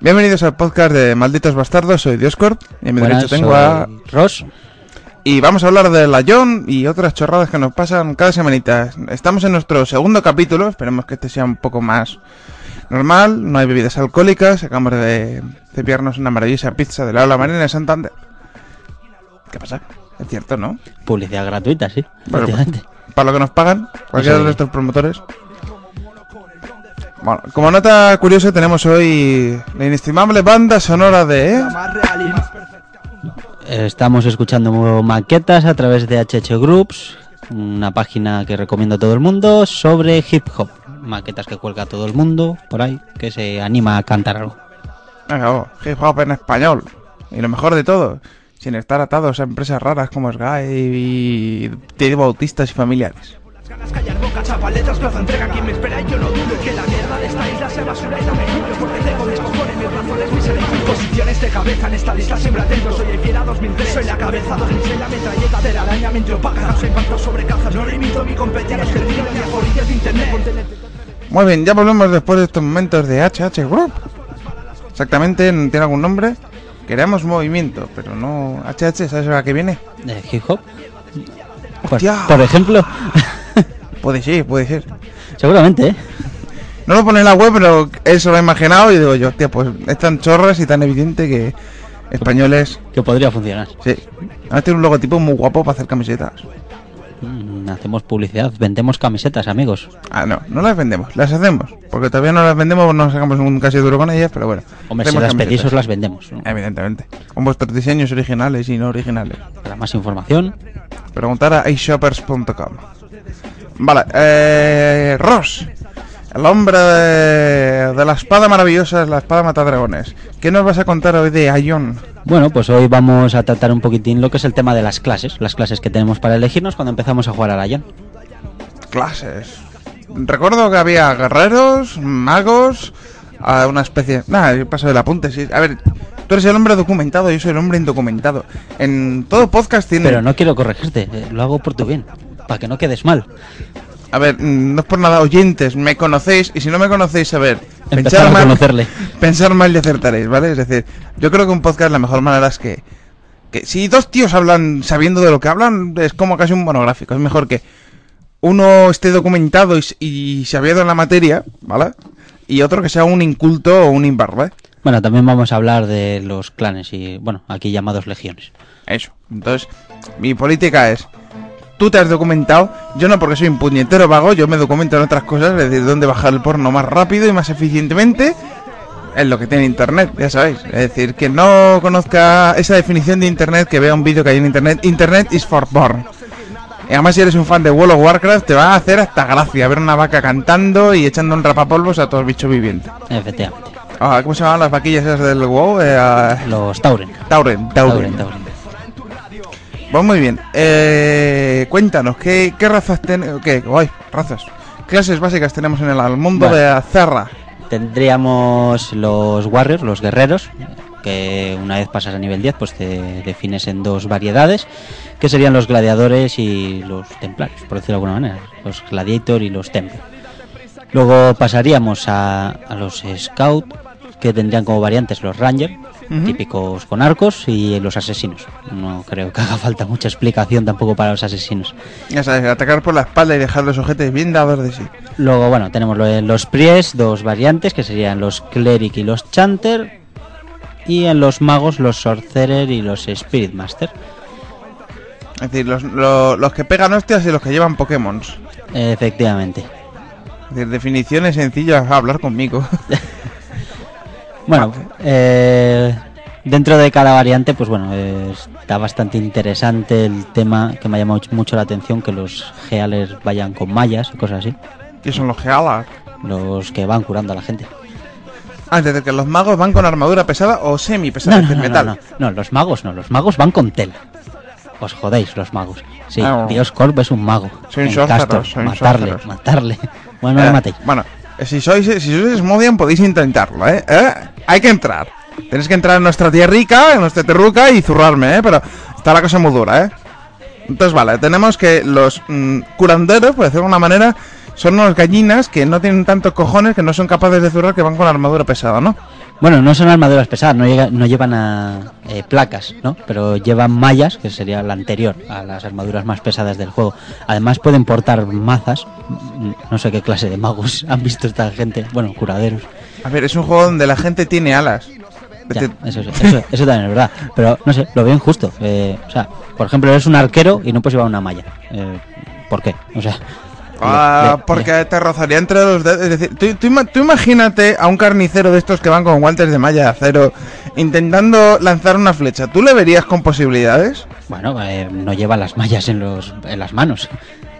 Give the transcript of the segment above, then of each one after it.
Bienvenidos al podcast de Malditos Bastardos, soy Dioscorp y en mi Buenas, derecho tengo a... Ross. Y vamos a hablar de la John y otras chorradas que nos pasan cada semanita. Estamos en nuestro segundo capítulo, esperemos que este sea un poco más normal, no hay bebidas alcohólicas, acabamos de cepillarnos una maravillosa pizza de la Ola Marina de Santander. ¿Qué pasa? Es cierto, ¿no? Publicidad gratuita, sí. Bueno, para lo que nos pagan, cualquiera de es. nuestros promotores. Bueno, como nota curiosa tenemos hoy la inestimable banda sonora de... Estamos escuchando maquetas a través de HH Groups, una página que recomiendo a todo el mundo sobre hip hop. Maquetas que cuelga todo el mundo por ahí, que se anima a cantar algo. Venga, oh, hip hop en español. Y lo mejor de todo, sin estar atados a empresas raras como Sky y Teddy Bautistas y familiares. Letras, plaza entrega quien me espera y yo no dudo que la mierda de esta isla sea basura y dame tuyo porque tengo mis cojones, mis razones, mis enemigos Posiciones de cabeza en esta lista siempre atento Soy el fiera 2003, soy la cabeza 2006 La metralleta de la araña mente opaca Causa impacto sobre cajas, no limito mi competencia Es que orillas de internet Muy bien, ya volvemos después de estos momentos de HH Group. Exactamente, ¿no ¿tiene algún nombre? Queremos movimiento, pero no... HH, ¿sabes a qué viene? ¿De hip hop? Pues, Hostia. por ejemplo, Puede ser, puede ser. seguramente, ¿eh? No lo pone en la web, pero eso lo he imaginado y digo yo, hostia, pues es tan chorras y tan evidente que españoles... Que podría funcionar. Sí. Además tiene un logotipo muy guapo para hacer camisetas. Mm, Hacemos publicidad, vendemos camisetas, amigos. Ah, no, no las vendemos, las hacemos. Porque todavía no las vendemos, no sacamos un casi duro con ellas, pero bueno. Hombre, si las camisetas. pedís, os las vendemos. ¿no? Evidentemente. Con vuestros diseños originales y no originales. Para más información, Preguntar a iShoppers.com. Vale, eh, Ross. El hombre de, de la espada maravillosa, la espada matadragones. ¿Qué nos vas a contar hoy de Ion? Bueno, pues hoy vamos a tratar un poquitín lo que es el tema de las clases, las clases que tenemos para elegirnos cuando empezamos a jugar a Lion. Clases. Recuerdo que había guerreros, magos, a una especie... Nada, yo paso del apunte, sí. A ver, tú eres el hombre documentado, yo soy el hombre indocumentado. En todo podcast tiene... Pero no quiero corregirte, eh, lo hago por tu bien, para que no quedes mal. A ver, mm, no es por nada, oyentes, me conocéis y si no me conocéis, a ver, Empezar a mal, conocerle. pensar mal y acertaréis, ¿vale? Es decir, yo creo que un podcast la mejor manera es que, que si dos tíos hablan sabiendo de lo que hablan, es como casi un monográfico, es mejor que uno esté documentado y, y sabido en la materia, ¿vale? Y otro que sea un inculto o un imbarbe. Bueno, también vamos a hablar de los clanes y, bueno, aquí llamados legiones. Eso. Entonces, mi política es, tú te has documentado, yo no porque soy un puñetero vago, yo me documento en otras cosas, es decir, dónde bajar el porno más rápido y más eficientemente, es lo que tiene Internet, ya sabéis. Es decir, que no conozca esa definición de Internet, que vea un vídeo que hay en Internet, Internet is for porn. Y además si eres un fan de World of Warcraft, te va a hacer hasta gracia ver una vaca cantando y echando un rapapolvos a todos los bichos vivientes. Efectivamente. Ah, ¿Cómo se llaman las vaquillas esas del WoW? Eh, ah, Los Tauren. Tauren, Tauren. Tauren, Tauren. Pues muy bien. Eh, cuéntanos, ¿qué, qué razas tenemos? ¿Qué? Ay, razas. Clases básicas tenemos en el, mundo Vale. de Azerra. Tendríamos los Warriors, los guerreros, que una vez pasas a nivel 10, pues te defines en dos variedades, que serían los gladiadores y los templarios, por decirlo de alguna manera. Los gladiator y los templar. Luego pasaríamos a, a los scout, que tendrían como variantes los ranger, Ujú. típicos con arcos, y los asesinos. No creo que haga falta mucha explicación tampoco para los asesinos. Ya sabes, atacar por la espalda y dejar los ojetes bien dados de sí. Luego, bueno, tenemos los Pries, dos variantes, que serían los Cleric y los Chanter. Y en los magos, los Sorcerer y los Spirit Master. Es decir, los, lo- los que pegan hostias y los que llevan Pokémon. Efectivamente. Es decir, definiciones sencillas a hablar conmigo. Bueno, eh, dentro de cada variante, pues bueno, eh, está bastante interesante el tema que me ha llamado mucho la atención, que los Gealers vayan con mallas y cosas así. que son los Gealar. Los que van curando a la gente. Ah, es decir, que los magos van con armadura pesada o semi pesada, No, metal. no, los magos no, los magos van con tela. Os jodéis los magos. Sí, Ah. Dios Corp es un mago. Soy un En Castor, soy matarle, matarle. Bueno, no Eh, matéis. Bueno, si sois, si sois Smodian podéis intentarlo, ¿eh? ¿Eh? Hay que entrar. Tenéis que entrar en nuestra tierrica, en nuestra terruca y zurrarme, ¿eh? Pero está la cosa muy dura, ¿eh? Entonces, vale, tenemos que los mm, curanderos, por decirlo de alguna manera, son unas gallinas que no tienen tantos cojones, que no son capaces de zurrar, que van con armadura pesada, ¿no? Bueno, no son armaduras pesadas, no, llega- no llevan a, eh, placas, ¿no? Pero llevan mallas, que sería la anterior a las armaduras más pesadas del juego. Además pueden portar mazas, no sé qué clase de magos han visto esta gente, bueno, curaderos. A ver, es un juego donde la gente tiene alas. Ya, eso, eso, eso- eso también es verdad, pero no sé, lo veo injusto. Eh, o sea, por ejemplo, eres un arquero y no puedes llevar una malla. Eh, ¿Por qué? O sea... Ah, le- le- porque te rozaría entre los dedos. Es decir, tú, tú tú imagínate a un carnicero de estos que van con guantes de malla de acero intentando lanzar una flecha. ¿Tú le verías con posibilidades? Bueno, eh, no lleva las mallas en, los, en las manos,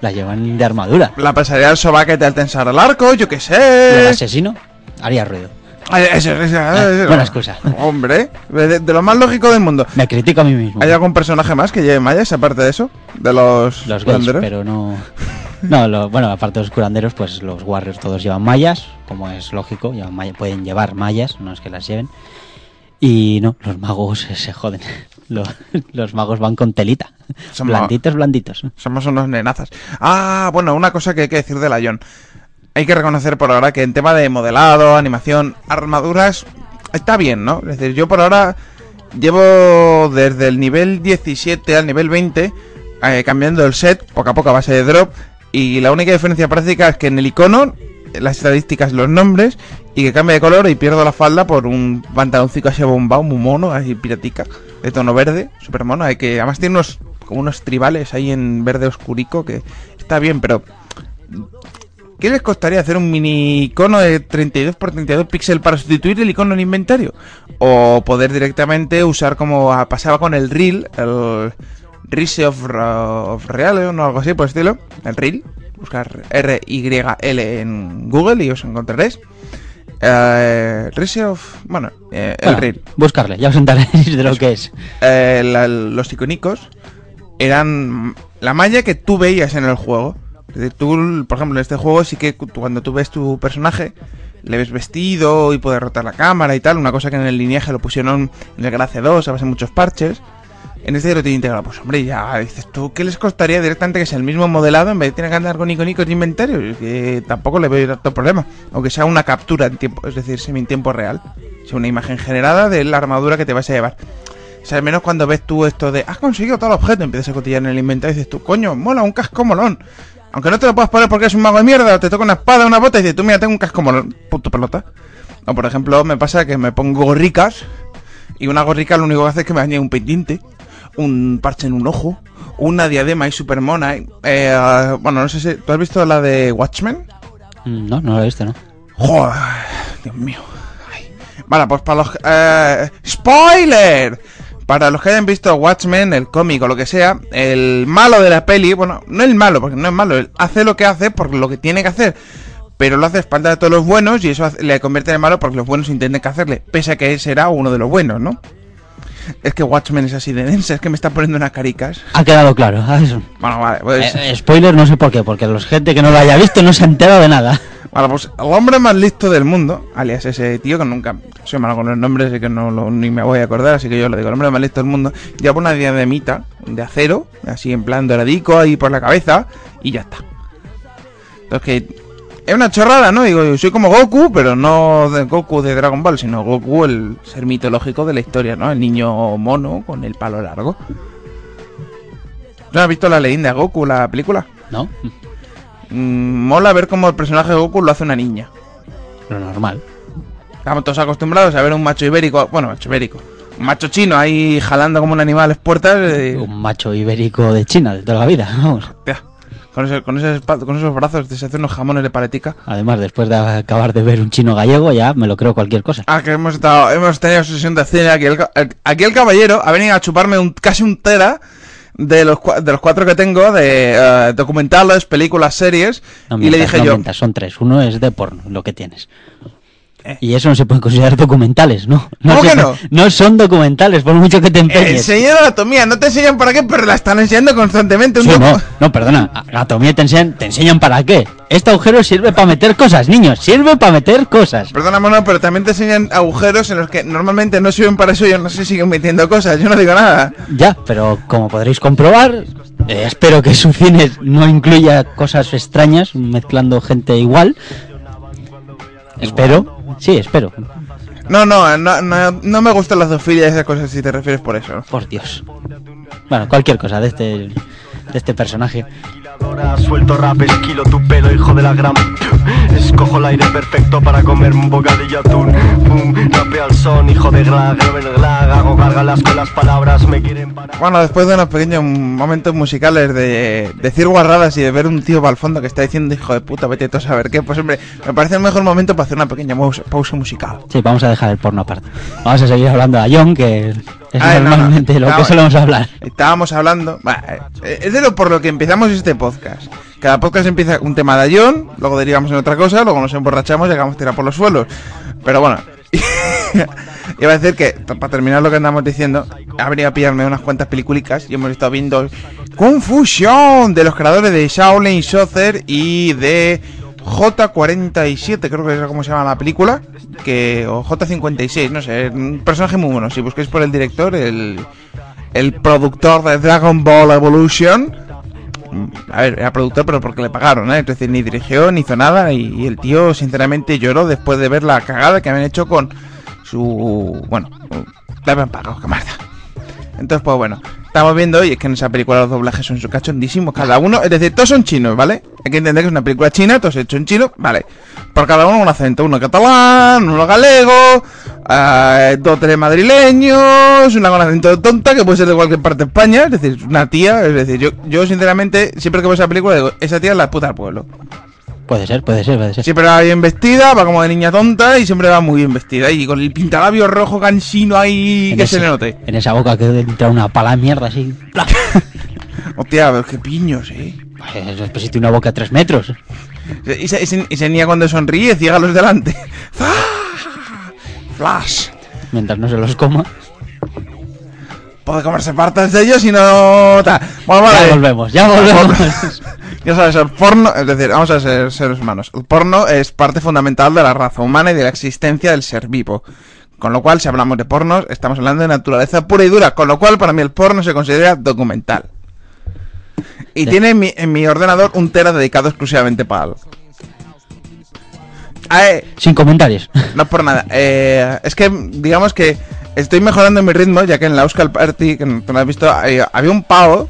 las llevan de armadura. La pasaría al sobaquete al tensar el arco, yo qué Y el sé. asesino haría ruido. Eso, eso, eso. buena excusa. Hombre, de, de lo más lógico del mundo. Me critico a mí mismo. ¿Hay algún personaje más que lleve mallas aparte de eso? De los, Los gays, pero no... No, lo- bueno, aparte de los curanderos, pues los warriors todos llevan mallas, como es lógico, llevan malla- pueden llevar mallas, no es que las lleven. Y no, los magos se joden. Los, los magos van con telita. Son Blanditos, blanditos. Somos unos nenazas. Ah, bueno, una cosa que hay que decir de la Ion. Hay que reconocer por ahora que en tema de modelado, animación, armaduras, está bien, ¿no? Es decir, yo por ahora llevo desde el nivel 17 al nivel 20 eh, cambiando el set, poco a poco a base de drop, y la única diferencia práctica es que en el icono, las estadísticas, los nombres, y que cambia de color y pierdo la falda por un pantaloncito así bombado, muy mono, así piratica, de tono verde, súper mono, hay que, además tiene unos, como unos tribales ahí en verde oscurico que está bien, pero ¿Qué les costaría hacer un mini icono de 32 por 32 píxeles para sustituir el icono en inventario? O poder directamente usar como pasaba con el Reel, el Rise of, of Real o algo así por el estilo, el Reel, buscar R-Y-L en Google y os encontraréis. Eh, Rise of, bueno, eh, el Bueno, Reel. buscarle, ya os enteraréis de lo que es. Eh, la- los iconicos eran la malla que tú veías en el juego. Tú, por ejemplo, en este juego sí que cu- cuando tú ves tu personaje, le ves vestido y puedes rotar la cámara y tal, una cosa que en el lineaje lo pusieron en el Grace 2 a base de muchos parches. En este lo tiene integrado, pues hombre, ya dices tú, ¿qué les costaría directamente que sea el mismo modelado en vez de tener que andar con iconicos de inventario? Que tampoco le veo tanto problema, aunque sea una captura en tiempo, es decir, semi en tiempo real, sea una imagen generada de la armadura que te vas a llevar. O sea, al menos cuando ves tú esto de has conseguido todo el objeto, empiezas a cotillar en el inventario y dices tú, coño, mola, un casco molón. Aunque no te lo puedas poner porque es un mago de mierda, o te toca una espada, una bota y dices tú, mira, tengo un casco molón, puto pelota. O por ejemplo, me pasa que me pongo gorricas y una gorrica lo único que hace es que me añade un pendiente, un parche en un ojo, una diadema y super mona. y, eh, bueno, no sé si. ¿Tú has visto la de Watchmen? Mm, No, no lo he visto, ¿no? Joder, Dios mío. Ay. Vale, pues para los... eh, ¡Spoiler! Para los que hayan visto Watchmen, el cómic o lo que sea, el malo de la peli, bueno, no el malo, porque no es malo, él hace lo que hace por lo que tiene que hacer, pero lo hace a espaldas de todos los buenos y eso le convierte en malo porque los buenos intenten que hacerle, pese a que él será uno de los buenos, ¿no? Es que Watchmen es así de densa, es que me está poniendo unas caricas. Ha quedado claro. ah, eso. Bueno, vale, pues... Eh, eh, spoiler, no sé por qué, porque los gente que no lo haya visto no se ha enterado de nada. Vale, pues el hombre más listo del mundo, alias ese tío que nunca soy malo con los nombres y que no lo- ni me voy a acordar, así que yo le digo, el hombre más listo del mundo, lleva una diademita de acero, así en plan doradico ahí por la cabeza, y ya está. Entonces que es una chorrada, ¿no? Digo, soy como Goku, pero no de Goku de Dragon Ball, sino Goku, el ser mitológico de la historia, ¿no? El niño mono con el palo largo. ¿No has visto la leyenda de Goku, la película? ¿No? Mm, mola ver cómo el personaje de Goku lo hace una niña. Lo normal. Estamos todos acostumbrados a ver un macho ibérico, bueno, macho ibérico, un macho chino ahí jalando como un animal a las puertas. eh, Un macho ibérico de China de toda la vida, vamos. hostia, con, esos brazos se hacen unos jamones de paletica. Además, después de acabar de ver un chino gallego, ya me lo creo cualquier cosa. Ah, que hemos estado, hemos tenido sesión de cine. Aquí el, aquí el caballero ha venido a chuparme un, casi un tera de los, de los cuatro que tengo de eh, documentales, películas, series. No y le dije no yo, son tres. Uno es de porno, lo que tienes. Eh. Y eso no se puede considerar documentales, ¿no? ¿Cómo se que puede- no son documentales, por mucho que te empeñes. enseñan anatomía, no te enseñan para qué, pero la están enseñando constantemente. Un Sí, no, no, perdona. Anatomía te enseñan, te enseñan para qué. Este agujero sirve para meter cosas, niños. Sirve para meter cosas. Perdona, mono, pero también te enseñan agujeros en los que normalmente no sirven para eso y no se siguen metiendo cosas. Yo no digo nada. Ya, pero como podréis comprobar, eh, espero que su cine no incluya cosas extrañas, mezclando gente igual. Espero, sí, espero. No, no, no, no, no me gustan las zoofilia y esas cosas si te refieres por eso. Por Dios. Bueno, cualquier cosa de este, de este personaje. Ahora suelto rap, esquilo tu pelo, hijo de la gran... Escojo el aire perfecto para comer un bocadillo de atún. Pum, rapeo al son, hijo de glag, el glag, hago gárgalas con las palabras, me quieren parar. Bueno, después de unos pequeños momentos musicales de decir guarradas y de ver un tío al fondo que está diciendo hijo de puta, vete tú a saber qué, pues hombre, me parece el mejor momento para hacer una pequeña pausa, musical. Sí, vamos a dejar el porno aparte. Vamos a seguir hablando a John, que es Ay, no, no. normalmente lo No, que solemos hablar. Estábamos hablando. eh, es de lo por lo que empezamos este podcast. Cada podcast empieza un tema de John, luego derivamos en otra cosa, luego nos emborrachamos y acabamos tirando por los suelos. Pero bueno, iba a decir que, para terminar lo que andamos diciendo, ha venido a pillarme unas cuantas peliculicas y hemos estado viendo Confusión de los creadores de Shaolin Soccer y de J47, creo que es como se llama la película, que o J56, no sé, un personaje muy bueno. Si busquéis por el director, el, el productor de Dragon Ball Evolution, a ver, era productor, pero porque le pagaron, ¿eh? Es decir, ni dirigió, ni hizo nada, y, el tío, sinceramente, lloró después de ver la cagada que habían hecho con su. Bueno, le habían pagado, camarada. Entonces, pues bueno, estamos viendo hoy, es que en esa película los doblajes son cachondísimos, cada uno, es decir, todos son chinos, ¿vale? Hay que entender que es una película china, todos hechos en chino, vale. Por cada uno un acento, uno catalán, uno galego, eh, dos o tres madrileños, una con acento tonta que puede ser de cualquier parte de España, es decir, una tía, es decir, yo, yo sinceramente, siempre que veo esa película digo, esa tía es la puta del pueblo. Puede ser, puede ser, puede ser. Siempre va bien vestida, va como de niña tonta y siempre va muy bien vestida. Y con el pintalabio rojo cansino ahí En que ese- se le note. En esa boca que entra una pala de mierda así. Hostia, pero qué piños, eh. Pues después si tiene una boca de tres metros. Y esa, esa- esa niña cuando sonríe, ciega a los delante. Flash. Mientras no se los coma. Puede comerse partes de ellos y no... ta. Bueno, vale. Ya volvemos, ya volvemos. Ya sabes, el porno, es decir, vamos a ser seres humanos. El porno es parte fundamental de la raza humana y de la existencia del ser vivo. Con lo cual, si hablamos de pornos, estamos hablando de naturaleza pura y dura. Con lo cual, para mí el porno se considera documental. Y Sí. tiene en mi, en mi ordenador un tera dedicado exclusivamente para Sin comentarios. no es por nada. Eh, es que, digamos que estoy mejorando mi ritmo, ya que en la Euskal Party, que no lo has visto, había un pavo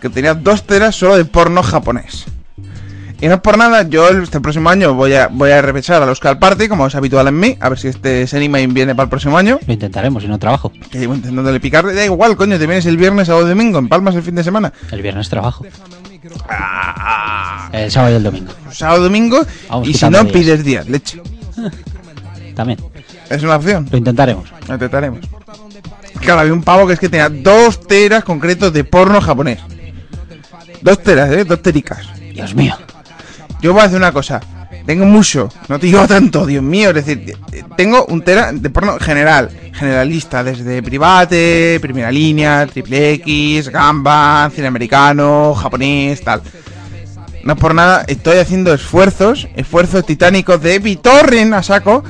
que tenía dos teras solo de porno japonés. Y no es por nada, yo este próximo año voy a, voy a repechar a la Euskal Party, como es habitual en mí, a ver si este anime viene para el próximo año. Lo intentaremos, si no trabajo. Que llevo intentándole picar, da igual, coño, te vienes el viernes o el domingo, en Palmas el fin de semana. El viernes trabajo. Ah, El sábado y el domingo. sábado, domingo, Vamos y si no, días. pides días, leche. También. Es una opción. Lo intentaremos. Lo intentaremos. Claro, había un pavo que es que tenía dos teras concretos de porno japonés. Dos teras, ¿eh? Dos tericas. Dios mío. Yo voy a hacer una cosa. Tengo mucho, no te digo tanto, Dios mío. Es decir, tengo un tera de porno general, generalista, desde private, primera línea, triple X, gamba, cine americano, japonés, tal. No por nada, estoy haciendo esfuerzos, esfuerzos titánicos de Vitorren a saco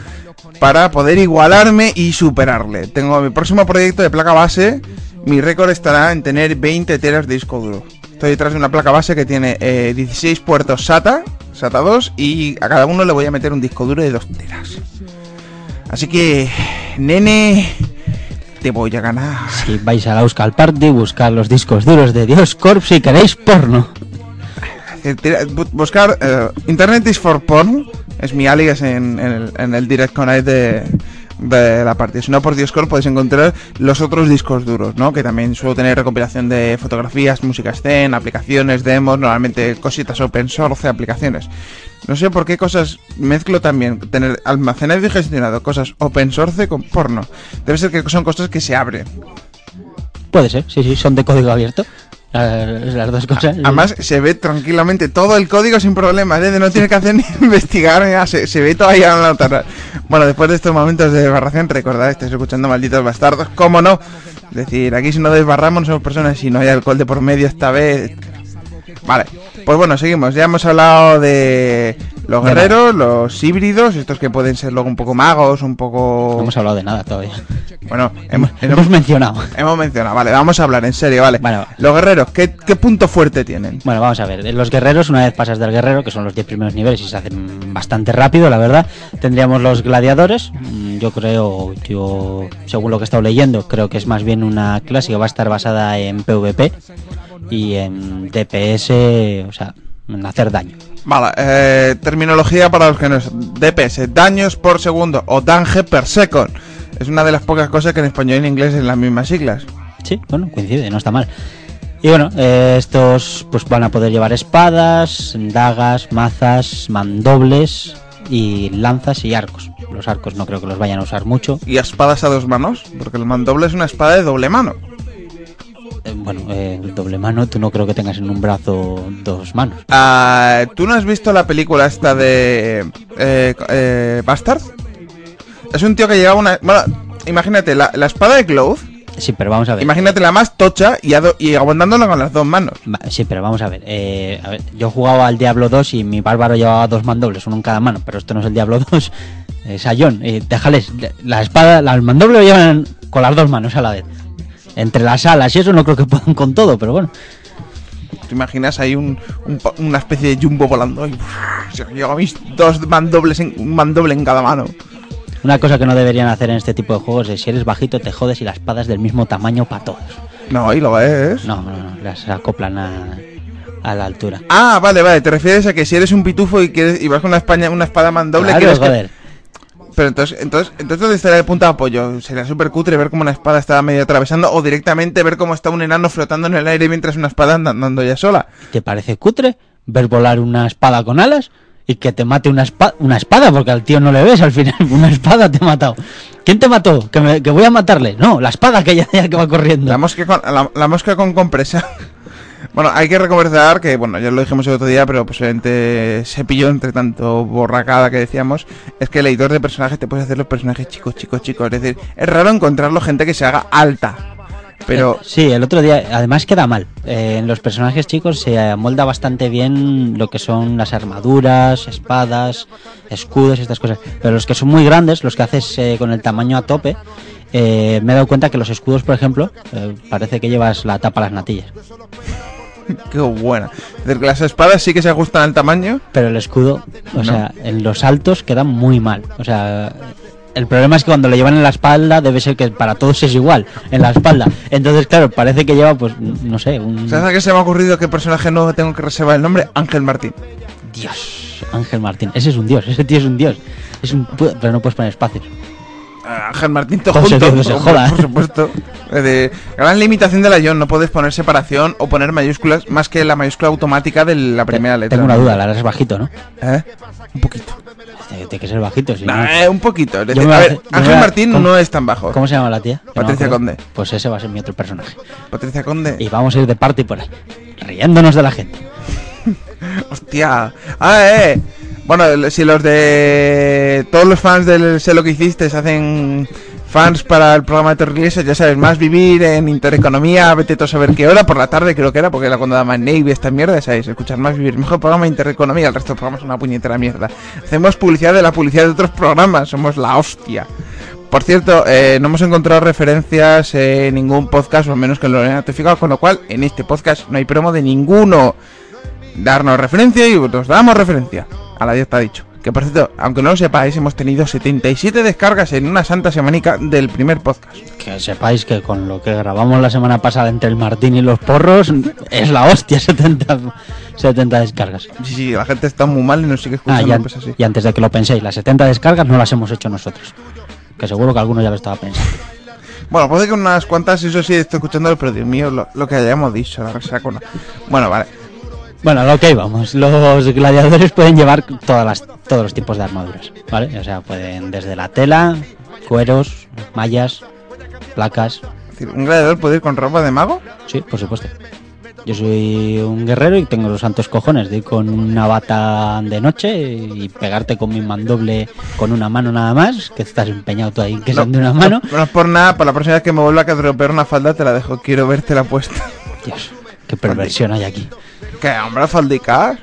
para poder igualarme y superarle. Tengo mi próximo proyecto de placa base, mi récord estará en tener 20 teras de disco duro. Estoy detrás de una placa base que tiene eh, 16 puertos SATA, SATA 2, y a cada uno le voy a meter un disco duro de 2 teras. Así que, nene, te voy a ganar. Si vais a la Euskal Party, buscar los discos duros de Dios Corp si queréis porno. Eh, Buscar eh, Internet is for porn es mi alias en, en el, en el Direct Connect de, de la partida. Si no, por Discord podéis encontrar los otros discos duros, ¿no? Que también suelo tener recopilación de fotografías, música escena, aplicaciones, demos, normalmente cositas open source, aplicaciones. No sé por qué cosas mezclo también, tener almacenado y gestionado cosas open source con porno. Debe ser que son cosas que se abren. Puede ser, sí, sí, son de código abierto. Las, dos cosas. Además, se ve tranquilamente todo el código sin problemas, ¿eh? No tiene que hacer ni investigar, nada, se, se ve todo ahí a la nota. Bueno, después de estos momentos de desbarración, recordad, estáis escuchando malditos bastardos, ¿cómo no? Es decir, aquí si no desbarramos no somos personas, si no hay alcohol de por medio esta vez. Vale, pues bueno, seguimos. Ya hemos hablado de los guerreros, los híbridos, estos que pueden ser luego un poco magos, un poco... No hemos hablado de nada todavía. Bueno, hemos, Hemos mencionado. hemos mencionado, vale, vamos a hablar en serio, vale. Bueno. Los guerreros, ¿qué, ¿qué punto fuerte tienen? Bueno, vamos a ver. Los guerreros, una vez pasas del guerrero, que son los 10 primeros niveles y se hacen bastante rápido, la verdad, tendríamos los gladiadores, mm, yo creo, yo según lo que he estado leyendo, creo que es más bien una clase que va a estar basada en PvP y en DPS, o sea, en hacer daño. Vale, eh, terminología para los que no es DPS, daños por segundo o dange per second. Es una de las pocas cosas que en español y en inglés en las mismas siglas. Sí, bueno, coincide, no está mal. Y bueno, eh, estos pues van a poder llevar espadas, dagas, mazas, mandobles y lanzas y arcos. Los arcos no creo que los vayan a usar mucho. ¿Y espadas a dos manos? Porque el mandoble es una espada de doble mano. Eh, bueno, eh, el doble mano, tú no creo que tengas en un brazo dos manos. Ah, ¿Tú no has visto la película esta de eh, eh, Bastard? Es un tío que llevaba una... Bueno, imagínate, la, la espada de Cloth, Sí, pero vamos a ver. imagínate la más tocha y, y aguantándola con las dos manos. Sí, pero vamos a ver. eh, a ver, Yo jugaba al Diablo 2 y mi bárbaro llevaba dos mandobles, uno en cada mano, pero esto no es el Diablo 2. Es Ayón. Eh, déjales, la espada, la- el mandoble lo llevan con las dos manos a la vez. Entre las alas y eso no creo que puedan con todo, pero bueno. ¿Te imaginas ahí un, una especie de jumbo volando? Y, uff, lleva mis dos mandobles en, un mandoble en cada mano. Una cosa que no deberían hacer en este tipo de juegos es si eres bajito te jodes y la espada es del mismo tamaño para todos. No, y lo es. No, no, no, las acoplan a, a la altura. Ah, vale, vale. Te refieres a que si eres un pitufo y quieres y vas con una, España, una espada mandoble, Claro, quieres que- joder. Pero entonces, entonces, entonces ¿dónde estaría el punto de apoyo? Sería súper cutre ver cómo una espada estaba medio atravesando o directamente ver cómo está un enano flotando en el aire mientras una espada anda andando ya sola. ¿Te parece cutre ver volar una espada con alas y que te mate una, espa- una espada? Porque al tío no le ves al final. Una espada te ha matado. ¿Quién te mató? ¿Que, me- que voy a matarle? No, la espada que ya, ya que va corriendo. La mosca con, la, la mosca con compresa. Bueno, hay que recomendar que, bueno, ya lo dijimos el otro día, pero posiblemente se pilló entre tanto borracada que decíamos, es que el editor de personajes te puede hacer los personajes chicos, chicos, chicos. Es decir, es raro encontrarlo gente que se haga alta. Pero Eh, sí, el otro día, además queda mal. Eh, en los personajes chicos se amolda bastante bien lo que son las armaduras, espadas, escudos estas cosas. Pero los que son muy grandes, los que haces eh, con el tamaño a tope, eh, me he dado cuenta que los escudos, por ejemplo, eh, parece que llevas la tapa a las natillas. Qué buena. Las espadas sí que se ajustan al tamaño. Pero el escudo, o No. sea, en los altos queda muy mal. O sea, el problema es que cuando lo llevan en la espalda debe ser que para todos es igual, en la espalda. Entonces, claro, parece que lleva, pues, no sé, un... ¿Sabes a qué se me ha ocurrido qué personaje nuevo tengo que reservar el nombre? Ángel Martín. Dios, Ángel Martín. Ese es un dios, ese tío es un dios. Es un... Pero no puedes poner espacios. Ángel Martín todo José, junto, que se joda. por supuesto. Es de- gran limitación de la Ion, no puedes poner separación o poner mayúsculas más que la mayúscula automática de la primera letra. Tengo una duda, la harás bajito, ¿no? ¿Eh? Un poquito. Tiene que ser bajito, si no... Nah, eh, un poquito. Decir, a ver, Ángel a- Martín ¿cómo- no es tan bajo. ¿Cómo se llama la tía? No Patricia. Conde. Pues ese va a ser mi otro personaje. Patricia Conde. Y vamos a ir de parte por ahí, riéndonos de la gente. Hostia. Ah, eh. Bueno, si los de todos los fans del Sé lo que hiciste se hacen fans para el programa de Torrileses, ya sabes, más vivir en Intereconomía, vete a saber qué hora, por la tarde creo que era, porque era cuando daba Navy esta mierda, ya sabéis, escuchar más vivir, mejor programa Intereconomía, el resto de programas es una puñetera mierda. Hacemos publicidad de la publicidad de otros programas, somos la hostia. Por cierto, eh, no hemos encontrado referencias en ningún podcast, o al menos que lo haya notificado, con lo cual en este podcast no hay promo de ninguno darnos referencia y nos damos referencia. A la 10 está dicho. Que por cierto, aunque no lo sepáis, hemos tenido 77 descargas en una santa semanica del primer podcast. Que sepáis que con lo que grabamos la semana pasada entre el Martín y los porros es la hostia, 70, 70 descargas. Sí, sí, la gente está muy mal y nos sigue Ah, escuchando. y, an- pues así. y antes de que lo penséis, las 70 descargas no las hemos hecho nosotros. Que seguro que alguno ya lo estaba pensando. Bueno, puede que unas cuantas, eso sí, estoy escuchándolo, pero Dios mío, lo, lo que hayamos dicho, la. Bueno, vale. Bueno, lo que íbamos. Los gladiadores pueden llevar todas las, todos los tipos de armaduras, ¿vale? O sea, pueden desde la tela, cueros, mallas, placas. ¿Un gladiador puede ir con ropa de mago? Sí, por supuesto. Yo soy un guerrero y tengo los santos cojones de ir con una bata de noche y pegarte con mi mandoble con una mano nada más, que estás empeñado tú ahí, que son de una mano. No, no es por nada, para la próxima vez que me vuelva a dropear una falda te la dejo. Quiero verte la puesta. Dios, qué perversión hay aquí. ¿Qué, hombre, faldicar?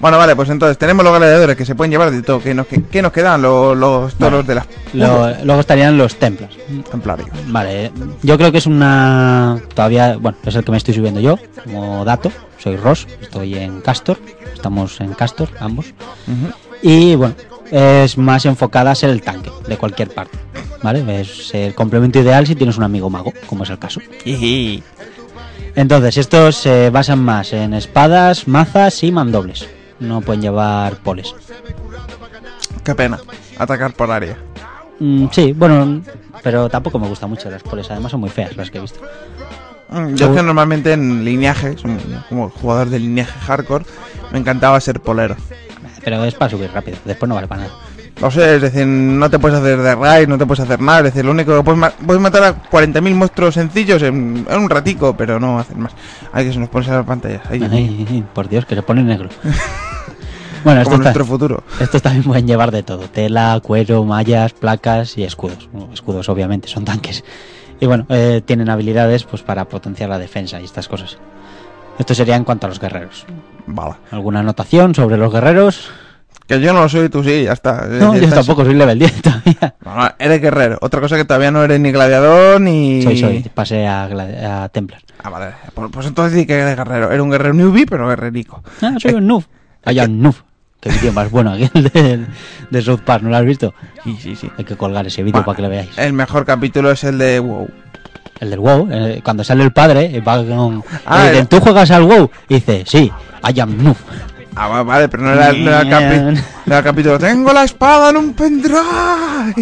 Bueno, vale, pues entonces tenemos los gladiadores que se pueden llevar de todo. ¿Qué nos, qué, qué nos quedan? Los, los toros de las Lo- luego estarían los templos. templarios. Vale, yo creo que es una... Todavía, bueno, es el que me estoy subiendo yo, como dato. Soy Ross, estoy en Castor, estamos en Castor, ambos. Y bueno, es más enfocada a ser el tanque de cualquier parte. ¿Vale? Es el complemento ideal si tienes un amigo mago, como es el caso. Entonces, estos se basan más en espadas, mazas y mandobles. No pueden llevar poles. Qué pena. Atacar por área. Mm, sí, bueno, pero tampoco me gustan mucho las poles. Además son muy feas las que he visto. Mm, Yo es que normalmente en lineaje, como jugador de lineaje hardcore, me encantaba ser polero. Pero es para subir rápido. Después no vale para nada. No sé, es decir, no te puedes hacer de raid, no te puedes hacer nada. Es decir, lo único que puedes, ma- puedes matar a 40.000 monstruos sencillos en, en un ratico, pero no hacer más. Hay que se nos pone a las pantallas. Ay, por Dios, que se pone negro. bueno, esto como está, nuestro futuro. estos también pueden llevar de todo: tela, cuero, mallas, placas y escudos. Bueno, escudos, obviamente, son tanques. Y bueno, eh, tienen habilidades pues para potenciar la defensa y estas cosas. Esto sería en cuanto a los guerreros. Vale. ¿Alguna anotación sobre los guerreros? Que yo no lo soy, tú sí, ya está. Es No, yo estás- tampoco soy level 10 todavía. No, no, eres guerrero. Otra cosa que todavía no eres ni gladiador ni. Soy, soy. Pasé a, a Templar. Ah, vale. Pues, pues entonces sí que eres guerrero. Era un guerrero newbie, pero guerrerico. Ah, soy un noob. Vaya un noob. Qué vídeo más bueno aquel de, de South Park, ¿no lo has visto? Sí, sí, sí. Hay que colgar ese vídeo para que lo veáis. El mejor capítulo es el de WoW. El del WoW, eh, cuando sale el padre, eh, va con... Ah, dicen, el- ¿tú juegas al WoW? Y dice, sí, I am noob. Ah, va- vale, pero no era, no era el, capi- Bien. no era el capítulo. Tengo la espada en un pendrive.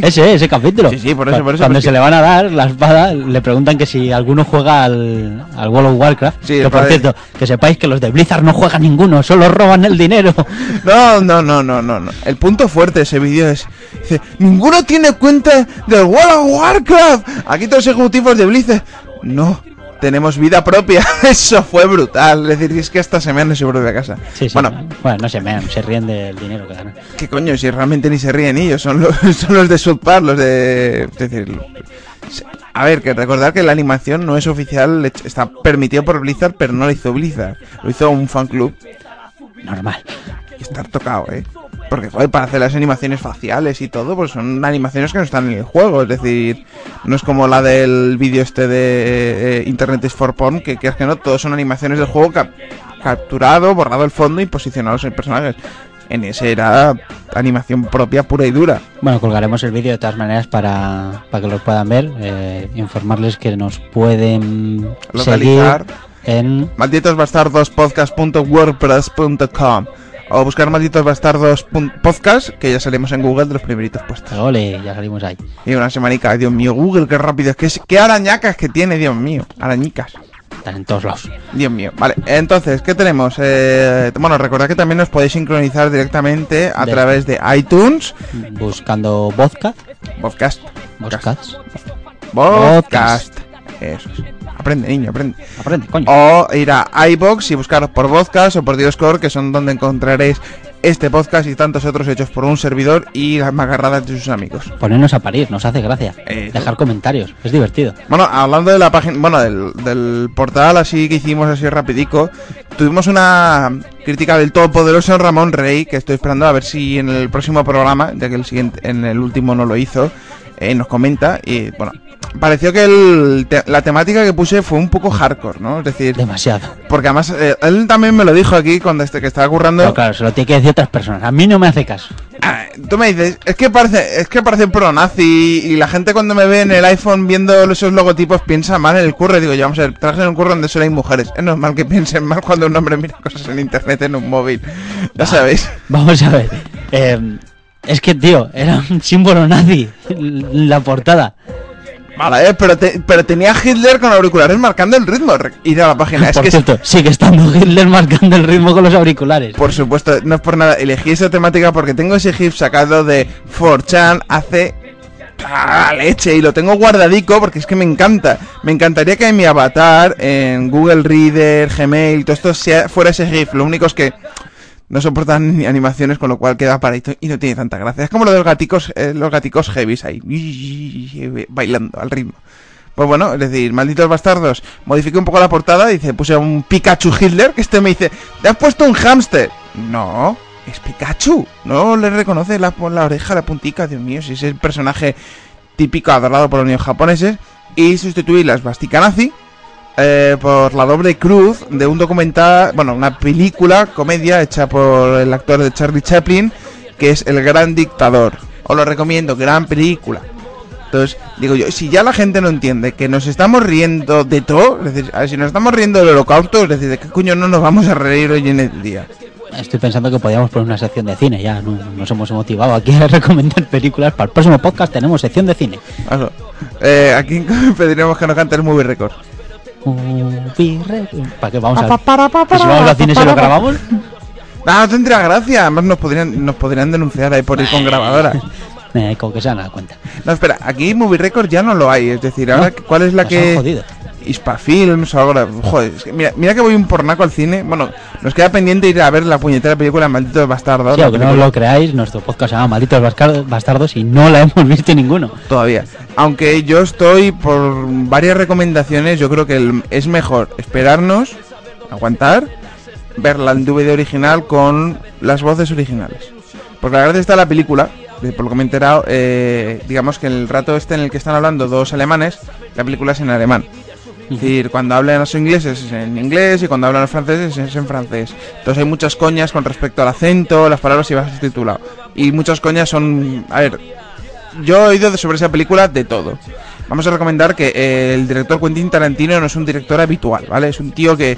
Ese, ese capítulo. Sí, sí, por eso, por eso, Cuando porque- se le van a dar la espada, le preguntan que si alguno juega al, al World of Warcraft. Sí, que por cierto, que sepáis que los de Blizzard no juegan ninguno, solo roban el dinero. No, no, no, no, no, no. El punto fuerte de ese vídeo es. Dice, ninguno tiene cuenta del World of Warcraft. Aquí todos los ejecutivos de Blizzard. No, tenemos vida propia. Eso fue brutal. Es decir, es que hasta se me han en su propia casa. Sí, sí. Bueno, bueno, no se mean, se ríen del dinero que ganan. ¿qué coño? Si realmente ni se ríen ellos. Son los, son los de South Park, los de. Es decir. A ver, que recordar que la animación no es oficial, está permitido por Blizzard, pero no lo hizo Blizzard. Lo hizo un fan club Normal. Y estar tocado, ¿eh? Porque, joder, para hacer las animaciones faciales y todo, pues son animaciones que no están en el juego. Es decir, no es como la del vídeo este de eh, Internet is for Porn, que creas que no, todos son animaciones del juego cap- capturado, borrado el fondo y posicionados en personajes. En ese era animación propia, pura y dura. Bueno, colgaremos el vídeo de todas maneras para, para que lo puedan ver. eh, informarles que nos pueden Localizar. seguir en malditosbastardos.podcast.wordpress.com o buscar malditos bastardos podcast, que ya salimos en Google de los primeritos puestos. Ole, ya salimos ahí. Y una semanica, Dios mío, Google, qué rápido, es que es- qué arañacas que tiene, Dios mío, arañicas. Están en todos lados. Dios mío, vale, entonces, ¿qué tenemos? Eh, bueno, recordad que también nos podéis sincronizar directamente a De- través de iTunes, Buscando vodka, podcast, vodcats. podcast, eso es. Aprende, niño, aprende. Aprende, coño. O ir a iBox y buscaros por podcast o por Dioscore, que son donde encontraréis este podcast y tantos otros hechos por un servidor y las magarradas de sus amigos. Ponernos a parir, nos hace gracia. Eh, Dejar comentarios, es divertido. Bueno, hablando de la página, bueno, del, del portal así que hicimos así rapidico, tuvimos una crítica del todopoderoso Ramón Rey, que estoy esperando a ver si en el próximo programa, ya que el siguiente, en el último no lo hizo, eh, nos comenta y bueno, pareció que el te- la temática que puse fue un poco hardcore, ¿no? Es decir, Demasiado. porque además eh, él también me lo dijo aquí cuando este que estaba currando. Pero claro, se lo tiene que decir otras personas. A mí no me hace caso. Ah, Tú me dices, es que parece, es que parece pro nazi y la gente cuando me ve en el iPhone viendo esos logotipos piensa mal en el curro. Digo, yo vamos a ver, trabajas en un curro donde solo hay mujeres. Es normal que piensen mal cuando un hombre mira cosas en internet en un móvil. Ya sabéis. Vamos a ver. Eh, es que, tío, era un símbolo nazi la portada. Vale, eh, pero, te- pero tenía Hitler con auriculares marcando el ritmo. Ir a la página. Es Por que, cierto, sigue estando Hitler marcando el ritmo con los auriculares. por supuesto, no es por nada. Elegí esa temática porque tengo ese GIF sacado de 4chan hace ¡Ah, leche! Y lo tengo guardadico porque es que me encanta. Me encantaría que en mi avatar, en Google Reader, Gmail, todo esto sea, fuera ese GIF. Lo único es que no soportan ni animaciones, con lo cual queda paradito y no tiene tanta gracia. Es como lo de los gaticos, eh, los gaticos heavies ahí, bailando al ritmo. Pues bueno, es decir, malditos bastardos, modifiqué un poco la portada, dice, puse un Pikachu Hitler, que este me dice, ¿te has puesto un hámster? No, es Pikachu, no le reconoce la, la oreja, la puntica, Dios mío, si es el personaje típico adorado por los niños japoneses, y sustituí la esvástica nazi eh, por la doble cruz de un documental, bueno, una película, comedia hecha por el actor de Charlie Chaplin, que es El Gran Dictador. Os lo recomiendo, gran película. Entonces, digo yo, si ya la gente no entiende que nos estamos riendo de todo, es decir, a ver, si nos estamos riendo del holocausto, es decir, ¿de qué coño no nos vamos a reír hoy en el día? Estoy pensando que podríamos poner una sección de cine, ya no- nos hemos motivado aquí a recomendar películas. Para el próximo podcast tenemos sección de cine. Eh, aquí pediremos que nos cante el movie record. ¿Para qué vamos a ¿Y si vamos al cine se lo grabamos? Ah, no tendría gracia. Además nos podrían, nos podrían denunciar ahí por ir con grabadora. Eh, con que se dan cuenta. No, espera, aquí Movie Record ya no lo hay. Es decir, ahora, No, ¿cuál es la nos han que...? jodido. Hispafilms o algo. de- Joder, es que mira, mira que voy un pornaco al cine. Bueno, nos queda pendiente ir a ver la puñetera película Malditos Bastardos. Sí, la aunque no lo creáis, nuestro podcast se llama Malditos Bastardos y no la hemos visto ninguno. Todavía. Aunque yo estoy por varias recomendaciones, yo creo que es mejor esperarnos, aguantar, verla en DVD original con las voces originales. Porque la verdad está la película, por lo que me he enterado, eh, digamos que el rato este en el que están hablando dos alemanes, la película es en alemán. Es decir, cuando hablan los ingleses es en inglés y cuando hablan los franceses es en francés. Entonces hay muchas coñas con respecto al acento, las palabras y vas subtitulado. Y muchas coñas son... A ver, yo he oído sobre esa película de todo. Vamos a recomendar que eh, el director Quentin Tarantino no es un director habitual, ¿vale? Es un tío que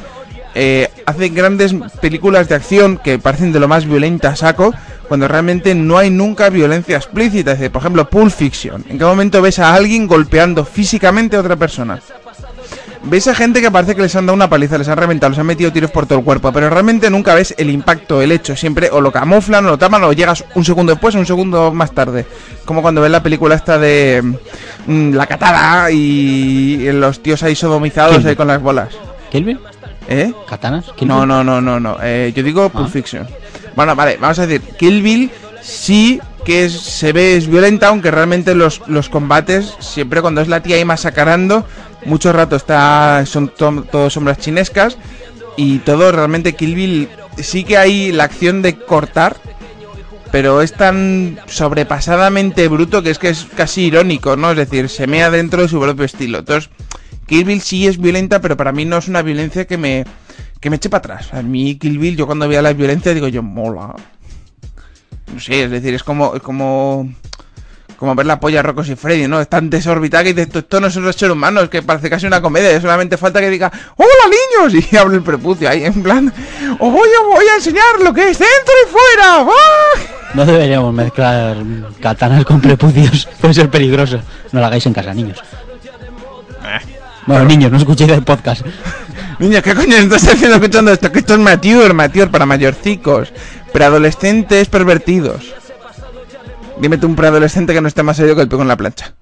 eh, hace grandes películas de acción que parecen de lo más violenta saco, cuando realmente no hay nunca violencia explícita. Es decir, por ejemplo, Pulp Fiction. ¿En qué momento ves a alguien golpeando físicamente a otra persona? Ves a gente que parece que les han dado una paliza, les han reventado, les han metido tiros por todo el cuerpo, pero realmente nunca ves el impacto, el hecho. Siempre o lo camuflan, o lo tapan, o llegas un segundo después, o un segundo más tarde. Como cuando ves la película esta de mm, La Catada y los tíos ahí sodomizados ahí con las bolas. ¿Kill Bill? ¿Eh? ¿Katanas? ¿Kill No, Bill? no, no, no, no. Eh, yo digo Pulp Ah. Fiction. Bueno, vale, vamos a decir, Kill Bill sí que es- se ve es violenta, aunque realmente los, los combates, siempre cuando es la tía ahí masacrando, mucho rato está son to- todo sombras chinescas y todo realmente Kill Bill sí que hay la acción de cortar, pero es tan sobrepasadamente bruto que es que es casi irónico, ¿no? Es decir, se mea dentro de su propio estilo. Entonces, Kill Bill sí es violenta, pero para mí no es una violencia que me que me eche para atrás. A mí Kill Bill, yo cuando veía la violencia digo yo, mola. No sé, es decir, como es como como ver la polla a Rocco y Freddy, ¿no? Es tan desorbitada que dices, esto, esto no es un ser humano, es que parece casi una comedia, solamente falta que diga, ¡Hola niños! Y hable el prepucio ahí, en plan, os voy a, voy a enseñar lo que es dentro y fuera. ¡Ah! No deberíamos mezclar katanas con prepucios. Puede ser peligroso. No lo hagáis en casa, niños. Bueno, niños, no escuchéis el podcast. Niños, ¿qué coño estás haciendo escuchando esto? Que esto es mature, mature para mayorcicos, preadolescentes pervertidos. Dime tú un preadolescente que no esté más serio que el pego en la plancha.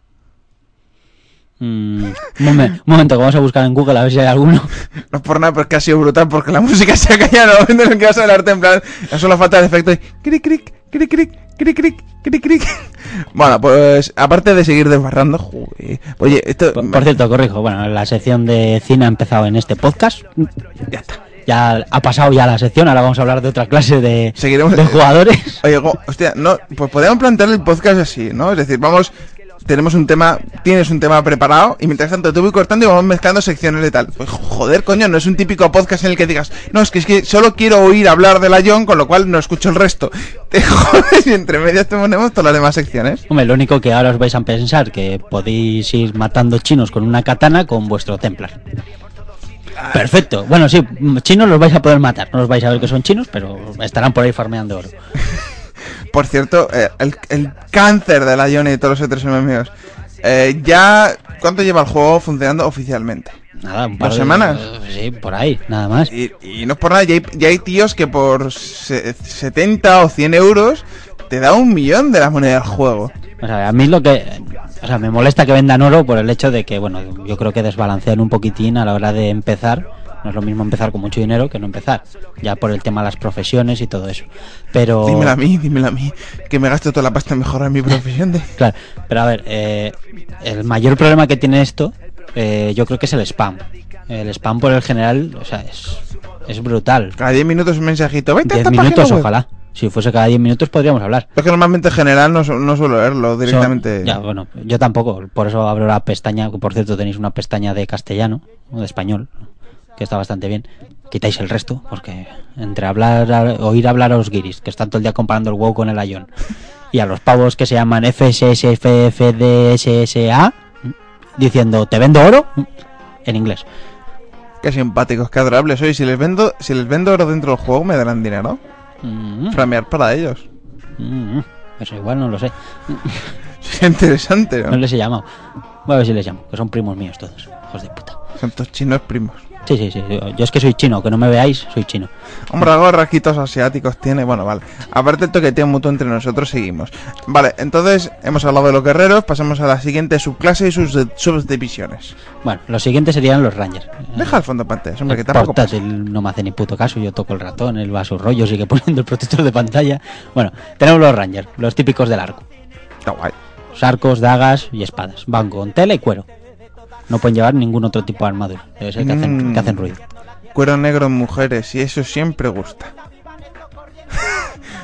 Mm, un, un momento, que vamos a buscar en Google a ver si hay alguno. No es por nada, porque ha sido brutal, porque la música se ha callado en el momento en el que vas a hablarte en plan, es solo falta de efecto y cric, cric, cric, cric, cric, cric, cric, cric. Bueno, pues aparte de seguir desbarrando, joder, oye, esto... Por, por cierto, corrijo. Bueno, la sección de cine ha empezado en este podcast. ya está. Ya ha pasado ya la sección. Ahora vamos a hablar de otra clase de, Seguiremos- de jugadores. Oye, go- hostia, no, pues podríamos plantear el podcast así, ¿no? Es decir, vamos, tenemos un tema, tienes un tema preparado y mientras tanto te voy cortando y vamos mezclando secciones de tal. Pues joder, coño, no es un típico podcast en el que digas, no, es que, es que solo quiero oír hablar de la John, con lo cual no escucho el resto. Te jodes y entre medias te ponemos todas las demás secciones. Hombre, lo único que ahora os vais a pensar que podéis ir matando chinos con una katana con vuestro Templar. Perfecto. Bueno, sí, chinos los vais a poder matar. No los vais a ver que son chinos, pero estarán por ahí farmeando oro. Por cierto, eh, el, el cáncer de la John y todos los otros enemigos. Eh, ya, ¿cuánto lleva el juego funcionando oficialmente? Nada, un par ¿Dos de- semanas? Sí, por ahí, nada más. Y, y no es por nada, ya hay, ya hay tíos que por se- 70 o 100 euros te da un millón de la moneda del juego. O sea, a mí lo que. O sea, me molesta que vendan oro por el hecho de que, bueno, yo creo que desbalancean un poquitín a la hora de empezar. No es lo mismo empezar con mucho dinero que no empezar. Ya por el tema de las profesiones y todo eso. Pero. Dímelo a mí, dímelo a mí, que me gasto toda la pasta en mejorar mi profesión de... Claro, pero a ver, eh, el mayor problema que tiene esto, eh, yo creo que es el spam. El spam por el general, o sea, es, es brutal. Cada 10 minutos un mensajito. Vete a 10 esta página minutos, ojalá. Si fuese cada 10 minutos podríamos hablar. Es que normalmente en general no, no suelo leerlo directamente. Ya, bueno, yo tampoco. Por eso abro la pestaña. Por cierto, tenéis una pestaña de castellano o de español. que está bastante bien, quitáis el resto, porque entre hablar, oír hablar a los guiris, que están todo el día comparando el WoW con el Ion, y a los pavos que se llaman FSSFFDSSA, diciendo, ¿te vendo oro? En inglés. Qué simpáticos, qué adorables. Oye, si les vendo, si les vendo oro dentro del juego, me darán dinero. Mm, Framear para ellos. mm, Eso igual no lo sé. Sería interesante, No ¿no? les he llamado. Voy a ver si les llamo, que son primos míos todos, hijos de puta. Son todos chinos primos. Sí, sí, sí. Yo, es que soy chino, que no me veáis, soy chino. Hombre, algo de rasquitos asiáticos tiene. Bueno, vale. Aparte del toqueteo mutuo entre nosotros, seguimos. Vale, entonces hemos hablado de los guerreros. Pasamos a la siguiente subclase y sus subdivisiones. Bueno, los siguientes serían los Rangers. Deja el fondo de pantalla, hombre, El que tampoco pasa. portátil no me hace ni puto caso, yo toco el ratón, él va a su rollo, sigue poniendo el protector de pantalla. Bueno, tenemos los Rangers, los típicos del arco. Está guay. Los arcos, dagas y espadas. Van con tela y cuero. No pueden llevar ningún otro tipo de armadura. Debe ser que, hacen, Mm. que hacen ruido. Cuero negro en mujeres, y eso siempre gusta.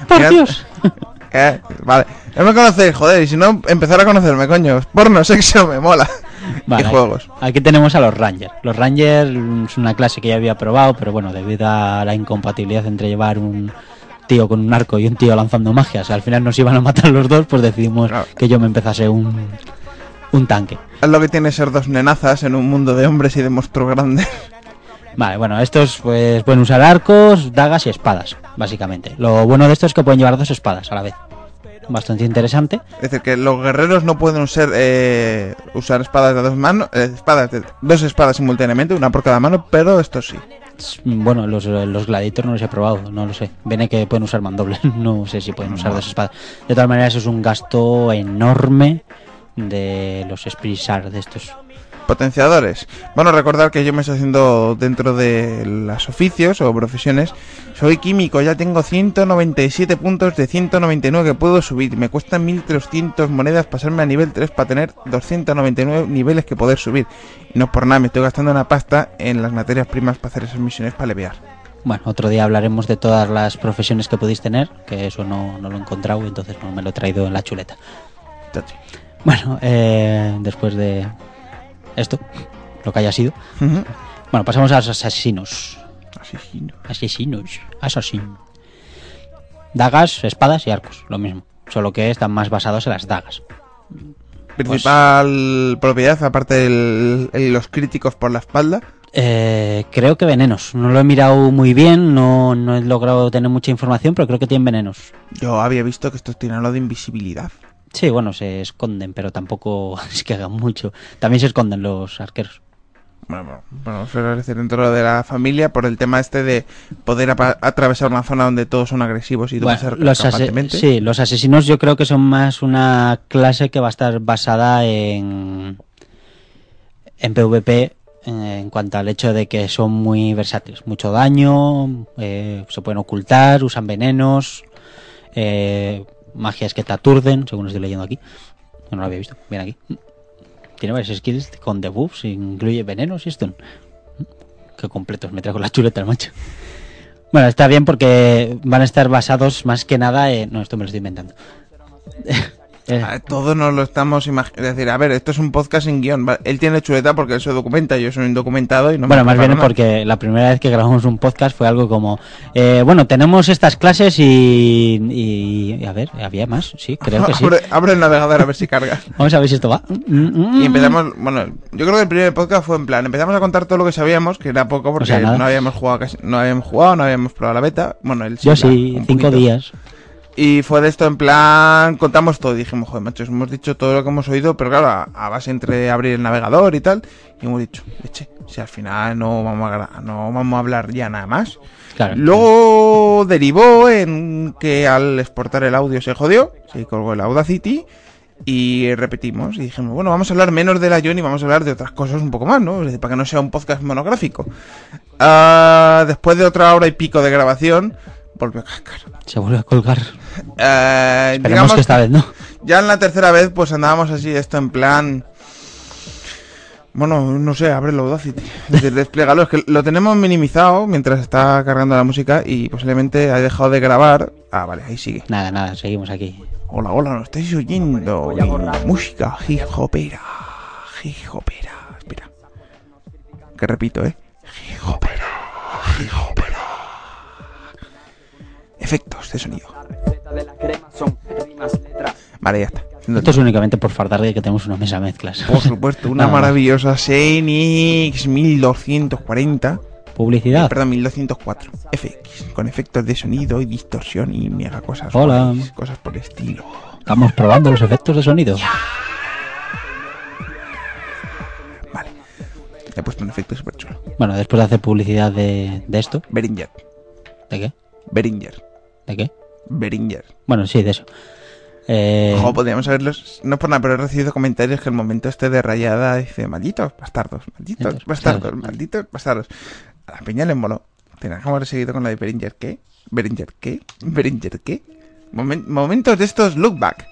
¡Por Dios! Eh, vale. No me conocéis, joder, y si no, empezar a conocerme, coño. Porno, sexo, me mola. Vale, y juegos. Aquí tenemos a los Rangers. Los Rangers es una clase que ya había probado, pero bueno, debido a la incompatibilidad entre llevar un tío con un arco y un tío lanzando magias, al final nos iban a matar los dos, pues decidimos Claro. que yo me empezase un, un tanque. Es lo que tiene ser dos nenazas en un mundo de hombres y de monstruos grandes. Vale, bueno, estos pues pueden usar arcos, dagas y espadas, básicamente. Lo bueno de esto es que pueden llevar dos espadas a la vez. Bastante interesante. Es decir, que los guerreros no pueden usar, eh, usar espadas de dos manos, eh, espadas de- dos espadas simultáneamente, una por cada mano, pero esto sí. Bueno, los, los gladiators no los he probado, no lo sé. Viene que pueden usar mandoble, no sé si pueden usar dos espadas. De todas maneras, es un gasto enorme de los Sprisar de estos. Potenciadores. Bueno, recordar que yo me estoy haciendo dentro de los oficios o profesiones. Soy químico, ya tengo 197 puntos de 199 que puedo subir. Me cuesta 1300 monedas pasarme a nivel 3 para tener 299 niveles que poder subir. Y no por nada, me estoy gastando una pasta en las materias primas para hacer esas misiones para levear. Bueno, otro día hablaremos de todas las profesiones que podéis tener, que eso no, no lo he encontrado, entonces no me lo he traído en la chuleta. Chachi. Bueno, eh, después de esto, lo que haya sido. Bueno, pasamos a los asesinos. Asesino. Asesinos. Asesino. Dagas, espadas y arcos, lo mismo. Solo que están más basados en las dagas. Principal propiedad, aparte de los críticos por la espalda. Eh, creo que venenos. No lo he mirado muy bien, no, no he logrado tener mucha información, pero creo que tienen venenos. Yo había visto que estos tienen lo de invisibilidad. Sí, bueno, se esconden, pero tampoco es que hagan mucho. También se esconden los arqueros. Bueno, bueno, decir dentro de la familia por el tema este de poder atravesar una zona donde todos son agresivos y tú Bueno, los, sí, los asesinos yo creo que son más una clase que va a estar basada en, en PvP en cuanto al hecho de que son muy versátiles. Mucho daño, eh, se pueden ocultar, usan venenos, eh, magias que te aturden, según estoy leyendo aquí. No lo había visto, bien aquí. Tiene varias skills con debuffs, incluye venenos y esto. Qué completos me traigo la chuleta, el macho. Bueno, está bien porque van a estar basados más que nada en... No, esto me lo estoy inventando. Eh, Ah, Todos nos lo estamos imaginando. Es decir, a ver, esto es un podcast sin guion. Él tiene chuleta porque él se documenta, yo soy indocumentado y no bueno, me más bien porque la primera vez que grabamos un podcast fue algo como... eh, bueno, tenemos estas clases y, y... A ver, ¿había más? Sí, creo que sí. abre, abre el navegador a ver si carga. Vamos a ver si esto va. Y empezamos, bueno, yo creo que el primer podcast fue en plan, empezamos a contar todo lo que sabíamos, que era poco porque O sea, nada. no habíamos jugado casi, no habíamos jugado, no habamos probado la beta. Bueno, él Yo plan, sí, un cinco poquito. días. Y fue de esto en plan, contamos todo. Y dijimos, joder, machos, hemos dicho todo lo que hemos oído, pero claro, a, a base entre abrir el navegador y tal. Y hemos dicho, leche, si al final no vamos a, no vamos a hablar ya nada más. Claro. Luego derivó en que al exportar el audio se jodió, se colgó el Audacity y repetimos y dijimos, bueno, vamos a hablar menos de la Ion y vamos a hablar de otras cosas un poco más, ¿no? Es decir, para que no sea un podcast monográfico. Ah, después de otra hora y pico de grabación, volvió a cascar. Se vuelve a colgar. Eh, Esperemos digamos que esta vez no. ya en la tercera vez, pues andábamos así, esto en plan. Bueno, no sé, abre el Audacity. Es decir, desplégalo. Es que lo tenemos minimizado mientras está cargando la música y posiblemente ha dejado de grabar. Ah, vale, ahí sigue. Nada, nada, seguimos aquí. Hola, hola, ¿nos estáis oyendo? Y música hip hopera. Hip hopera. Espera. Que repito, ¿eh? Hip hopera. Efectos de sonido. Vale, ya está. Esto es únicamente por fardar de que tenemos una mesa mezclas. Por supuesto, una maravillosa Xenix 1240. Publicidad. Perdón, 1204. FX. Con efectos de sonido y distorsión y mega cosas. Hola. guays, Cosas por el estilo. Estamos probando los efectos de sonido. Vale. Le he puesto un efecto súper chulo. Bueno, después de hacer publicidad de, de esto. Beringer. ¿De qué? Beringer. ¿De qué? Beringer. Bueno, sí, de eso. Eh, Ojo, podríamos haberlos. No por nada, pero he recibido comentarios que el momento este de rayada dice: malditos bastardos, malditos bastardos, malditos bastardos. A la peña le moló. Tenías que haber seguido con la de Beringer, ¿qué? ¿Beringer qué? ¿Beringer qué? Momen- momentos de estos look back.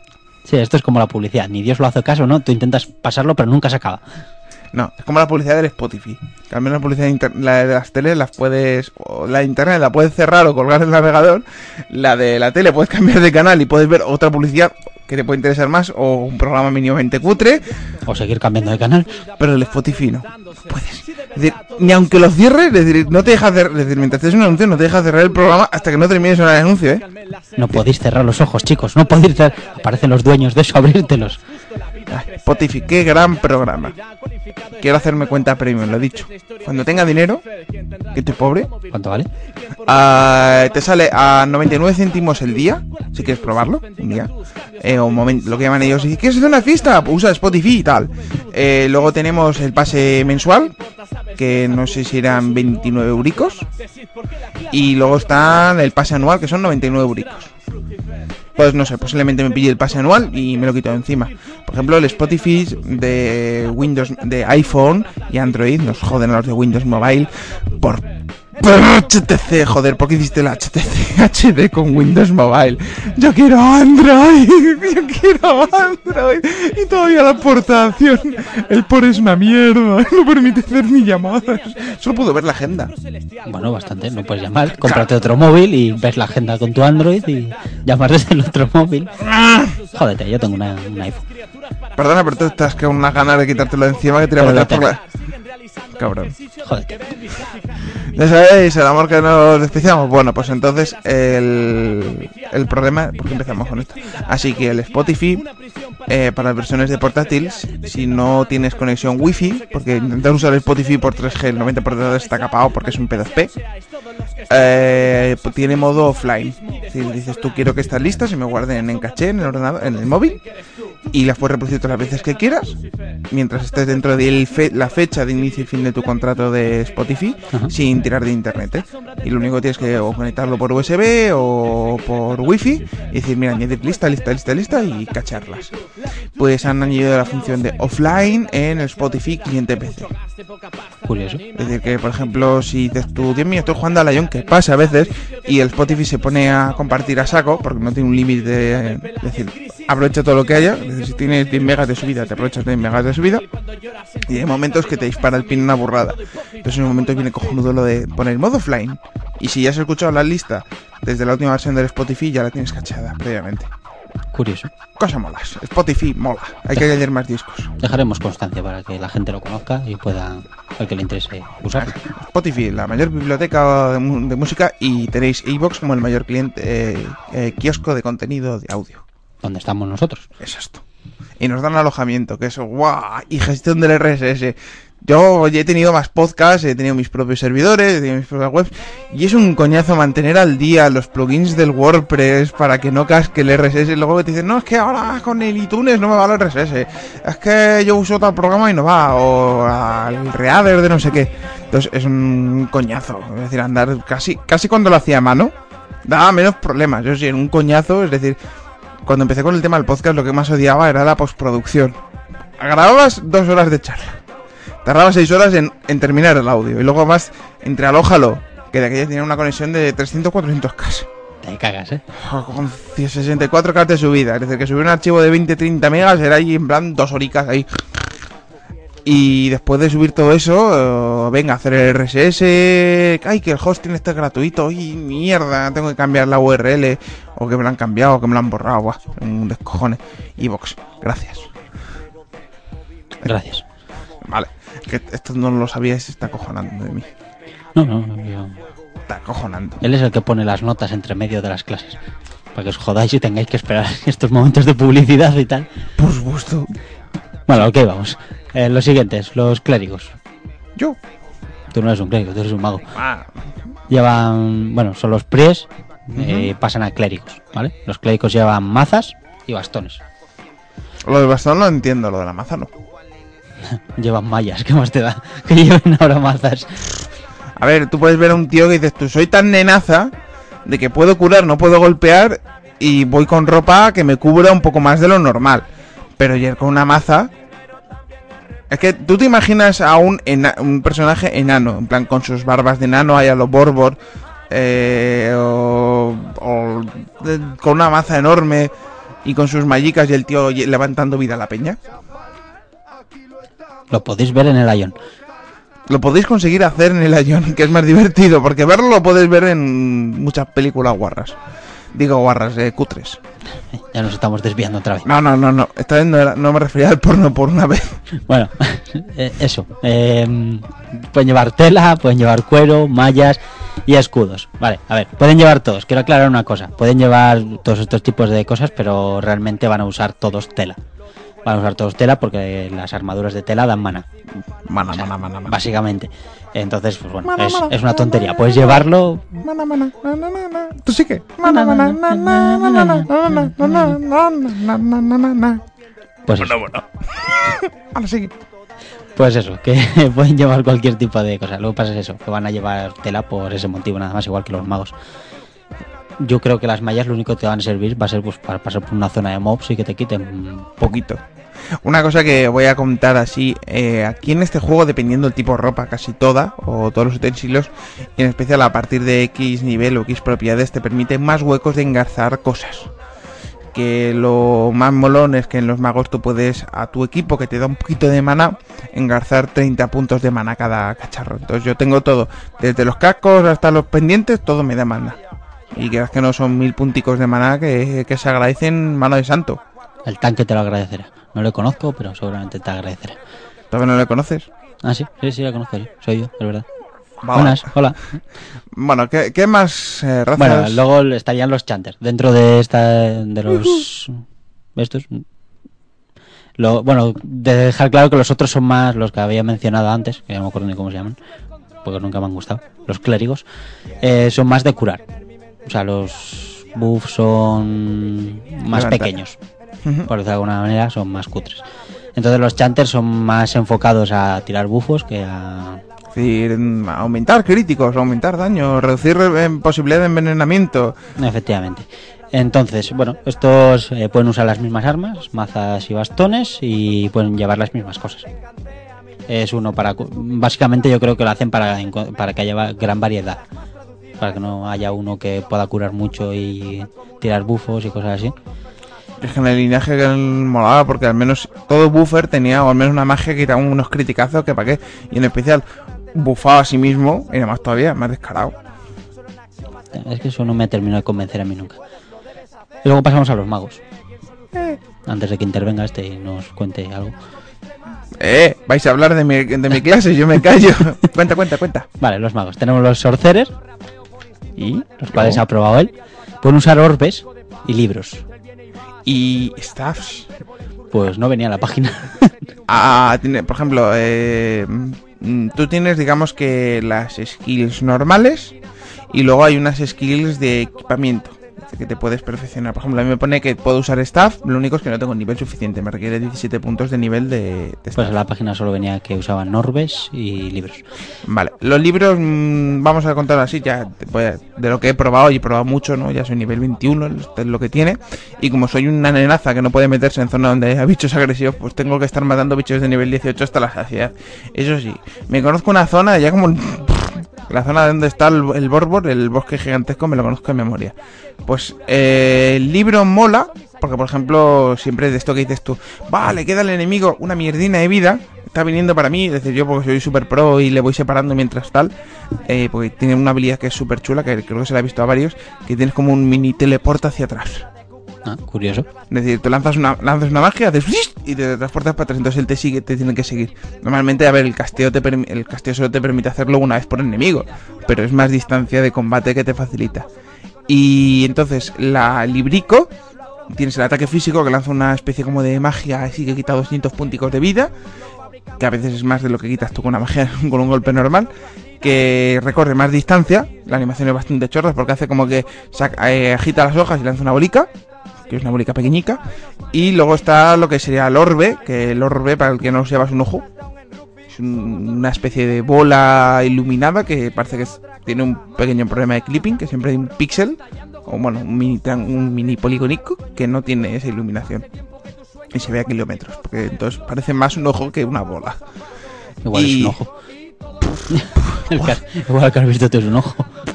sí, esto es como la publicidad. Ni Dios lo hace caso, ¿no? Tú intentas pasarlo, pero nunca se acaba. No, es como la publicidad del Spotify. Que la publicidad de la de las teles las puedes. O la de internet la puedes cerrar o colgar en el navegador. La de la tele puedes cambiar de canal y puedes ver otra publicidad que te puede interesar más. O un programa mínimamente cutre. O seguir cambiando de canal. Pero el Spotify no. Puedes. Es decir, ni aunque lo cierres, es decir, no te dejas cerrar. Es decir, mientras haces un anuncio, no te dejas cerrar el programa hasta que no termines el anuncio, ¿eh? No podéis cerrar los ojos, chicos. No podéis cerrar. Aparecen los dueños de eso, abrírtelos. Ay, Spotify, qué gran programa. Quiero hacerme cuenta premium, lo he dicho. Cuando tenga dinero, que estoy pobre, ¿Cuánto vale? Ah, te sale a 99 céntimos el día, si quieres probarlo, un día. Eh, o un momento, lo que llaman ellos, si quieres hacer una fiesta, pues usa Spotify y tal. Eh, luego tenemos el pase mensual, que no sé si eran 29 euricos. Y luego está el pase anual, que son 99 euricos. Pues no sé, posiblemente me pille el pase anual y me lo quito encima. Por ejemplo, el Spotify de Windows, de iPhone y Android, nos joden a los de Windows Mobile por HTC, joder, ¿por qué hiciste el HTC HD con Windows Mobile? Yo quiero Android, yo quiero Android y todavía la aportación, el por es una mierda, no permite hacer ni llamadas, solo puedo ver la agenda. Bueno, bastante. No puedes llamar. Cómprate otro móvil y ves la agenda con tu Android y llamas desde el otro móvil. Jódete, yo tengo una, un iPhone. Perdona, pero tú estás con unas ganas de quitártelo de encima que te la lo meter por la... Cabrón. Jódete. ¿Ya sabéis el amor que nos despreciamos? Bueno, pues entonces el, el problema... ¿Por qué empezamos con esto? Así que el Spotify, eh, para versiones de portátiles, si no tienes conexión wifi, porque intentar usar el Spotify por 3G, el 90% está capado porque es un P2P, eh, pues tiene modo offline. Si dices tú quiero que estas listas se me guarden en caché, en el ordenador, en el móvil, y las puedes reproducir todas las veces que quieras, mientras estés dentro de la fecha de inicio y fin de tu contrato de Spotify, Ajá. sin tirar de internet. ¿eh? Y lo único que tienes que o conectarlo por USB o por wifi y decir, mira, añadir lista, lista, lista, lista y cacharlas. Pues han añadido la función de offline en el Spotify cliente PC. Curioso. Es decir, que por ejemplo, si dices tú, Dios mío, estoy jugando a Lion, que pasa a veces, y el Spotify se pone a compartir a saco, porque no tiene un límite de. Es decir, aprovecha todo lo que haya. Si tienes 10 megas de subida, te aprovechas 10 megas de subida. Y hay momentos que te dispara el pin una burrada. Entonces, en un momento viene cojonudo lo de poner modo offline. Y si ya has escuchado la lista desde la última versión del Spotify, ya la tienes cachada previamente. Curioso. Cosa molas. Spotify mola. Hay que añadir más discos. Dejaremos constancia para que la gente lo conozca y pueda, al que le interese, usarlo. Spotify, la mayor biblioteca de, de música y tenéis iVoox como el mayor cliente eh, eh, kiosco de contenido de audio. Donde estamos nosotros. Es esto. Y nos dan alojamiento, que eso, guau, y gestión del RSS. Yo he tenido más podcasts, he tenido mis propios servidores, he tenido mis propias webs, y es un coñazo mantener al día los plugins del WordPress para que no casque el RSS. Y luego te dicen, no, es que ahora con el iTunes no me va el RSS. Es que yo uso tal programa y no va, o al Reader de no sé qué. Entonces es un coñazo. Es decir, andar casi, casi cuando lo hacía a mano, daba menos problemas. Yo sí, en un coñazo, es decir, cuando empecé con el tema del podcast, lo que más odiaba era la postproducción. Grababas dos horas de charla. Tardaba seis horas en, en terminar el audio. Y luego más, entre alójalo, que de aquella tenía una conexión de 300-400K. Te cagas, ¿eh? Con 64K de subida. Es decir, que subir un archivo de 20-30 megas era ahí en plan dos horicas ahí. Y después de subir todo eso, eh, venga, hacer el RSS. Ay, que el hosting está gratuito. Y mierda, tengo que cambiar la URL. O que me lo han cambiado, o que me lo han borrado. Buah, un descojone. Evox, gracias. Gracias. Vale, que esto no lo sabíais, se está cojonando de mí. No, no, no, yo- Está acojonante. Él es el que pone las notas entre medio de las clases. Para que os jodáis y tengáis que esperar estos momentos de publicidad y tal. Por supuesto. Bueno, ok, vamos. Eh, los siguientes, los clérigos. Yo. Tú no eres un clérigo, tú eres un mago. Ah, Llevan, bueno, son los pries eh, pasan a clérigos, ¿vale? Los clérigos llevan mazas y bastones. lo del bastón lo entiendo, lo de la maza no. Llevan mallas, ¿qué más te da? Que lleven ahora mazas. A ver, tú puedes ver a un tío que dices, tú soy tan nenaza de que puedo curar, no puedo golpear y voy con ropa que me cubra un poco más de lo normal. Pero ir con una maza... Es que tú te imaginas a un, ena- un personaje enano, en plan con sus barbas de enano, ahí a los Borbor, eh, o, o de- con una maza enorme y con sus mallicas y el tío levantando vida a la peña. Lo podéis ver en el Ion. Lo podéis conseguir hacer en el Ion, que es más divertido, porque verlo lo podéis ver en muchas películas guarras. Digo guarras, eh, cutres. Ya nos estamos desviando otra vez. No, no, no, no. Esta vez no, era- no me refería al porno por una vez. Bueno, eh, eso. eh, pueden llevar tela, pueden llevar cuero, mallas y escudos. Vale, a ver, pueden llevar todos. Quiero aclarar una cosa. Pueden llevar todos estos tipos de cosas, pero realmente van a usar todos tela. Van a usar todos tela porque las armaduras de tela dan mana. Mana, mana, mana, mana, Básicamente. Entonces, pues bueno, es, una tontería. Puedes llevarlo. Mana, mana, mana, mana. Tú sí que. Pues bueno, bueno. Ahora sigue pues eso, que pueden llevar cualquier tipo de cosa. Luego pasa es eso, que van a llevar tela por ese motivo, nada más, igual que los magos. Yo creo que las mallas lo único que te van a servir va a ser pues para pasar por una zona de mobs y que te quiten Poquito. Una cosa que voy a contar así, eh, aquí en este juego, dependiendo del tipo de ropa, casi toda, o todos los utensilios, en especial a partir de X nivel o X propiedades, te permite más huecos de engarzar cosas. Que lo más molón es que en los magos tú puedes, a tu equipo que te da un poquito de mana, engarzar 30 puntos de mana cada cacharro. Entonces yo tengo todo, desde los cascos hasta los pendientes, todo me da mana. Y creas que no son mil punticos de mana que, que se agradecen mano de santo. El tanque te lo agradecerá. No le conozco, pero seguramente te agradecerá. ¿Todavía no le conoces? Ah, sí, sí, sí, la conozco yo. Soy yo, es verdad. Buenas, hola. Bueno, ¿qué, qué más eh, razas? Bueno, luego estarían los chanters. Dentro de esta. de los. estos. Lo, bueno, de dejar claro que los otros son más los que había mencionado antes, que no me acuerdo ni cómo se llaman, porque nunca me han gustado. Los clérigos. eh, son más de curar. O sea, los buffs son más pequeños. Por decirlo de alguna manera, son más cutres. Entonces los chanters son más enfocados a tirar bufos que a... Es decir, aumentar críticos, aumentar daño, reducir eh, posibilidad de envenenamiento. Efectivamente. Entonces, bueno, estos eh, pueden usar las mismas armas, mazas y bastones, y pueden llevar las mismas cosas. Es uno para... Básicamente yo creo que lo hacen para, para que haya gran variedad. Para que no haya uno que pueda curar mucho y tirar bufos y cosas así. Es que en el linaje que molaba porque al menos todo buffer tenía o al menos una magia que era unos criticazos que para qué. Y en especial bufaba a sí mismo y además todavía más descarado. Es que eso no me terminó de convencer a mí nunca. Y luego pasamos a los magos. Antes de que intervenga este y nos cuente algo. Eh, vais a hablar de mi, de mi clase, yo me callo. cuenta, cuenta, cuenta. Vale, los magos. Tenemos los sorcerers, Y los cuales ha probado él. Pueden usar orbes y libros. y staffs. Pues no venía a la página. Ah, tiene, por ejemplo, eh, tú tienes, digamos que las skills normales y luego hay unas skills de equipamiento que te puedes perfeccionar. Por ejemplo, a mí me pone que puedo usar staff, lo único es que no tengo nivel suficiente, me requiere 17 puntos de nivel de, de Pues staff. en la página solo venía que usaban orbes y libros. Vale, los libros mm, vamos a contar así, ya a- de lo que he probado y he probado mucho, ¿no? Ya soy nivel 21, esto es lo que tiene. Y como soy una nenaza que no puede meterse en zona donde haya bichos agresivos, pues tengo que estar matando bichos de nivel 18 hasta la saciedad. Eso sí, me conozco una zona ya como... La zona donde está el, el Borbor, el bosque gigantesco, me lo conozco de memoria. Pues eh, el libro mola, porque por ejemplo, siempre de esto que dices tú, vale, queda el enemigo una mierdina de vida, está viniendo para mí, es decir, yo porque soy super pro y le voy separando mientras tal, eh, porque tiene una habilidad que es súper chula, que creo que se la he visto a varios, que tienes como un mini teleporte hacia atrás. Ah, curioso. Es decir, tú lanzas una, lanzas una magia, haces y te transportas para atrás, entonces él te sigue, te tiene que seguir. Normalmente, a ver, el casteo, te el casteo solo te permite hacerlo una vez por enemigo, pero es más distancia de combate que te facilita. Y entonces, la Librico, tienes el ataque físico que lanza una especie como de magia así que quita 200 punticos de vida, que a veces es más de lo que quitas tú con una magia, con un golpe normal, que recorre más distancia, la animación es bastante chorra porque hace como que saca- eh, agita las hojas y lanza una bolica, que es una bolica pequeñica, y luego está lo que sería el orbe, que el orbe, para el que no lo sepa, es un ojo, es un- una especie de bola iluminada que parece que es- tiene un pequeño problema de clipping, que siempre hay un píxel, o bueno, un mini, un mini polígonico que no tiene esa iluminación. Y se ve a kilómetros, porque entonces parece más un ojo que una bola. Igual Y- es un ojo. El Igual que has visto tú es un ojo.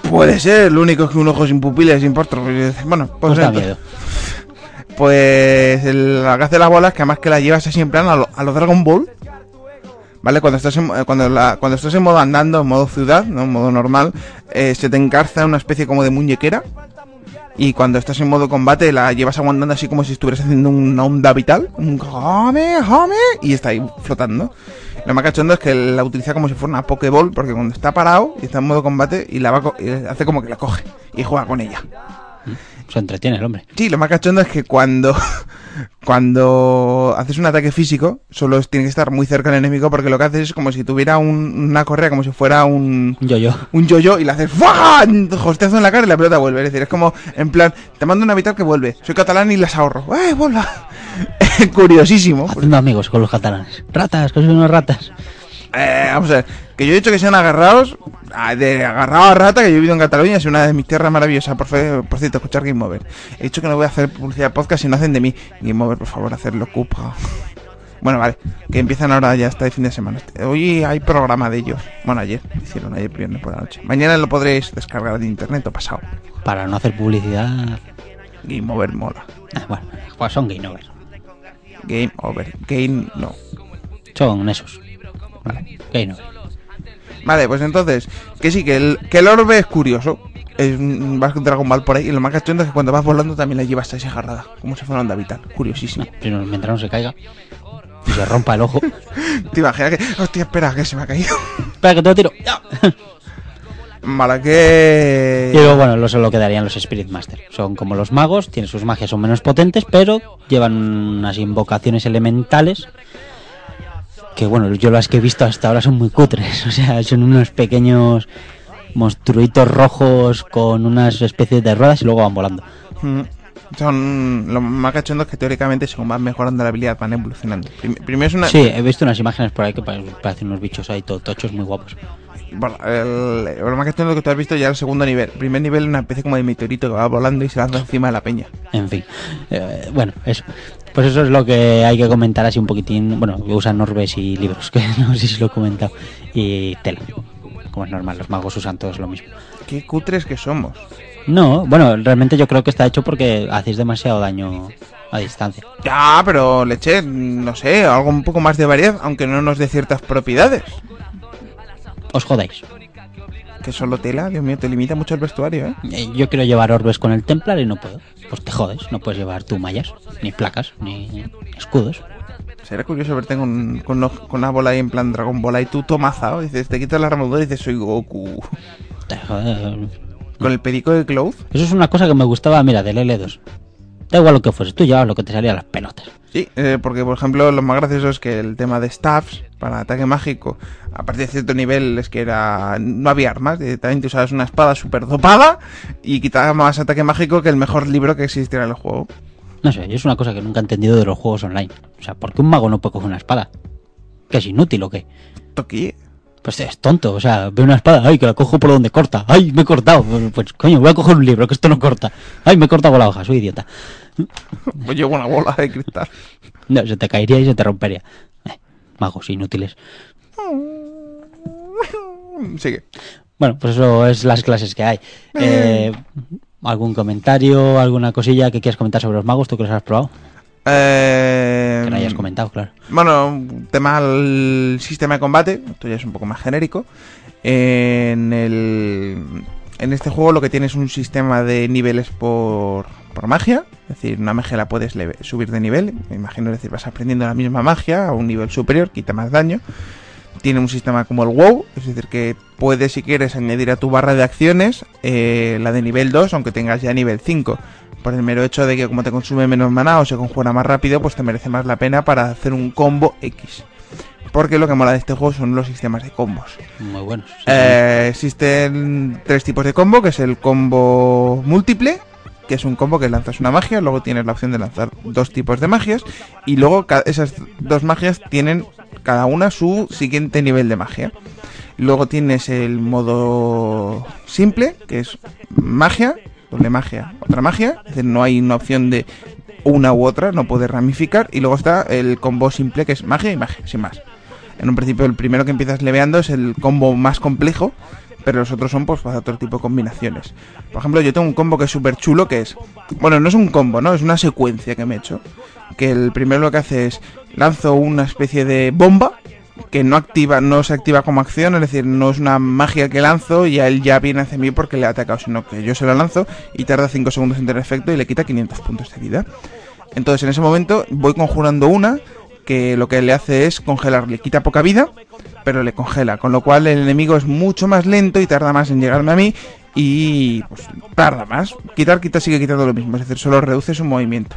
Puede ser, lo único es que un ojo sin pupilas, sin postro. Bueno, pues, Pues da entonces- miedo. Pues el, que hace las bolas, que además que las llevas así en plan a lo, a lo Dragon Ball. ¿Vale? Cuando estás en, eh, cuando, cuando estás en modo andando, en modo ciudad, ¿no? En modo normal, eh, se te encarza una especie como de muñequera. Y cuando estás en modo combate, la llevas aguantando así como si estuvieras haciendo una onda vital. Un jame, jame, y está ahí flotando. Lo más cachondo es que la utiliza como si fuera una Pokéball, porque cuando está parado y está en modo combate, y la va hace como que la coge y juega con ella. Se entretiene el hombre. Sí, lo más cachondo es que cuando cuando haces un ataque físico, solo tiene que estar muy cerca del enemigo porque lo que haces es como si tuviera un- una correa, como si fuera un Yo, yo. un yo-yo y le haces ¡fua! hostiazo en la cara y la pelota vuelve. Es decir, es como en plan, te mando una vital que vuelve. Soy catalán y las ahorro. ¡Eh, vuelva! Curiosísimo. Haciendo amigos con los catalanes. Ratas, que son unos ratas. Eh, vamos a ver, que yo he dicho que sean agarrados, ah, de agarrado a rata, que yo he vivido en Cataluña, es una de mis tierras maravillosas, por, fe- por cierto, escuchar Game Over. He dicho que no voy a hacer publicidad podcast si no hacen de mí. Game Over, por favor, hacerlo, cupa. Bueno, vale, que empiezan ahora ya hasta el fin de semana. Hoy hay programa de ellos. Bueno, ayer, hicieron ayer viernes por la noche. Mañana lo podréis descargar de internet o pasado. Para no hacer publicidad. Game Over mola. Ah, bueno, pues son game over. Game Over. Game no. Son esos. Vale. Over. Vale, pues entonces, que sí, que el, que el orbe es curioso. Es un vas con Dragon Ball por ahí. Y lo más cachondo es que cuando vas volando también la llevas así agarrada. Como si fuera onda vital. Curiosísimo. Primero, mientras no se caiga. Y se rompa el ojo. Te imaginas que. Hostia, espera, que se me ha caído. Espera, que te lo tiro. Vale, que. Y luego, bueno, lo solo quedarían los Spirit Master. Son como los magos, tienen sus magias, son menos potentes, pero llevan unas invocaciones elementales. Que bueno, yo las que he visto hasta ahora son muy cutres. O sea, son unos pequeños monstruitos rojos con unas especies de ruedas y luego van volando. Mm, Son. Lo más cachondo es que teóricamente, según vas mejorando la habilidad, van evolucionando. Prim- primero es una. Sí, he visto unas imágenes por ahí que pare- parecen unos bichos ahí todo tochos muy guapos. Bueno, el, lo más cachondo que tú has visto ya el segundo nivel. El primer nivel es una especie como de meteorito que va volando y se lanza encima de la peña. En fin, Eh, bueno, eso. Pues eso es lo que hay que comentar así un poquitín. Bueno, usan orbes y libros, que no sé si lo he comentado. Y tela. Como es normal, los magos usan todos lo mismo. Qué cutres que somos. No, bueno, realmente yo creo que está hecho porque hacéis demasiado daño a distancia. Ya, pero leche, no sé, algo un poco más de variedad, aunque no nos dé ciertas propiedades. Os jodáis. Que solo tela, Dios mío, te limita mucho el vestuario, ¿eh? Eh, Yo quiero llevar orbes con el Templar y no puedo. Pues te jodes, no puedes llevar tú mallas, ni placas, ni escudos. Será curioso verte con, con, con una bola ahí en plan Dragon Ball y tú tomazado, dices, te quitas la armadura y dices, soy Goku. Te joder. Con el perico de Cloud. Eso es una cosa que me gustaba, mira, del L2. Da igual lo que fuese, tú llevabas lo que te salía a las pelotas. Sí, eh, porque por ejemplo lo más gracioso es que el tema de staffs para ataque mágico, a partir de cierto nivel es que era no había armas, directamente usabas una espada súper dopada y quitaba más ataque mágico que el mejor libro que existiera en el juego. No sé, es una cosa que nunca he entendido de los juegos online. O sea, ¿por qué un mago no puede coger una espada? ¿Que es inútil o qué? Toki, Pues es tonto, o sea, ve una espada, ay, que la cojo por donde corta, ay, me he cortado. Pues coño, voy a coger un libro, que esto no corta. Ay, me he cortado con la hoja, soy idiota. pues llevo una bola de cristal. No, se te caería y se te rompería. Eh, magos inútiles. Sigue. Bueno, pues eso es las clases que hay. Eh, ¿Algún comentario, alguna cosilla que quieras comentar sobre los magos? ¿Tú que los has probado? Eh, Que no hayas comentado, claro. Bueno, tema del sistema de combate, esto ya es un poco más genérico. En el en este juego lo que tiene es un sistema de niveles por, por magia, es decir, una magia la puedes leve- subir de nivel, me imagino, es decir, vas aprendiendo la misma magia a un nivel superior, quita más daño. Tiene un sistema como el WoW, es decir, que puedes, si quieres, añadir a tu barra de acciones eh, la de nivel 2, aunque tengas ya nivel 5. Por el mero hecho de que como te consume menos maná o se conjura más rápido, pues te merece más la pena para hacer un combo X. Porque lo que mola de este juego son los sistemas de combos. Muy buenos. sí, Eh, existen tres tipos de combo, que es el combo múltiple, que es un combo que lanzas una magia, luego tienes la opción de lanzar dos tipos de magias, y luego esas dos magias tienen cada una su siguiente nivel de magia. Luego tienes el modo simple, que es magia, doble magia, otra magia, es decir, no hay una opción de una u otra, no puedes ramificar, y luego está el combo simple, que es magia y magia, sin más. En un principio el primero que empiezas leveando es el combo más complejo, pero los otros son pues para otro tipo de combinaciones. Por ejemplo, yo tengo un combo que es súper chulo, que es... Bueno, no es un combo, ¿no? Es una secuencia que me he hecho. Que el primero lo que hace es lanzo una especie de bomba que no activa, no se activa como acción, es decir, no es una magia que lanzo y a él ya viene hacia mí porque le ha atacado, sino que yo se la lanzo y tarda 5 segundos en tener efecto y le quita 500 puntos de vida. Entonces en ese momento voy conjurando una que lo que le hace es congelar, le quita poca vida, pero le congela, con lo cual el enemigo es mucho más lento y tarda más en llegarme a mí y pues tarda más. Quitar, quitar, sigue quitando lo mismo, es decir, solo reduce su movimiento.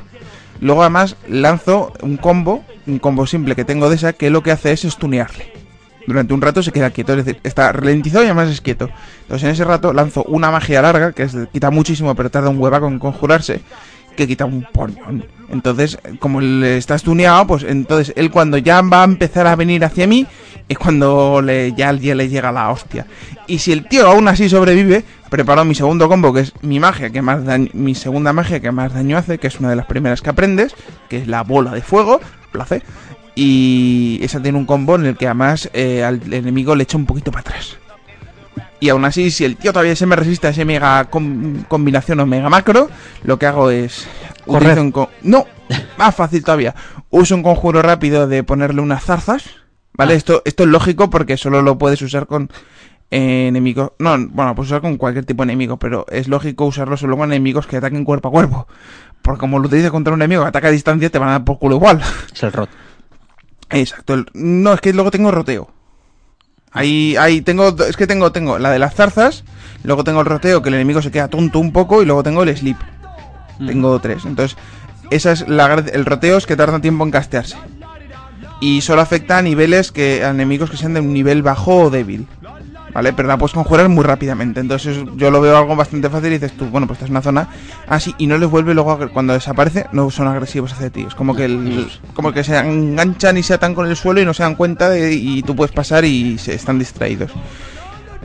Luego además lanzo un combo, un combo simple que tengo de esa, que lo que hace es stunearle. Durante un rato se queda quieto, es decir, está ralentizado y además es quieto. Entonces en ese rato lanzo una magia larga, que es, quita muchísimo, pero tarda un huevaco en conjurarse, que quita un poñón. Entonces, como le está stuneado, pues entonces él cuando ya va a empezar a venir hacia mí, es cuando le, ya, ya le llega la hostia. Y si el tío aún así sobrevive, preparo mi segundo combo, que es mi magia, que más daño, mi segunda magia que más daño hace, que es una de las primeras que aprendes, que es la bola de fuego, place. Y esa tiene un combo en el que además eh, al enemigo le echa un poquito para atrás. Y aún así, si el tío todavía se me resiste a ese mega com- combinación o mega macro, lo que hago es. Correr. un no, más fácil todavía. Uso un conjuro rápido de ponerle unas zarzas. ¿Vale? Ah. Esto, esto es lógico porque solo lo puedes usar con eh, enemigos. No, bueno, puedes usar con cualquier tipo de enemigo, pero es lógico usarlo solo con enemigos que ataquen cuerpo a cuerpo. Porque como lo utilices contra un enemigo que ataca a distancia, te van a dar por culo igual. Es el rot. Exacto. el- No, es que luego tengo roteo. Ahí, ahí tengo, es que tengo, tengo la de las zarzas, luego tengo el roteo que el enemigo se queda tonto un poco y luego tengo el sleep. Tengo tres. Entonces, esa es la, el roteo es que tarda tiempo en castearse. Y solo afecta a niveles que, a enemigos que sean de un nivel bajo o débil. ¿Vale? Pero la puedes conjurar muy rápidamente. Entonces yo lo veo algo bastante fácil y dices tú, bueno, pues esta es una zona así y no les vuelve luego cuando desaparece, no son agresivos hacia ti. Es como que el, como que se enganchan y se atan con el suelo y no se dan cuenta de- y tú puedes pasar y se están distraídos.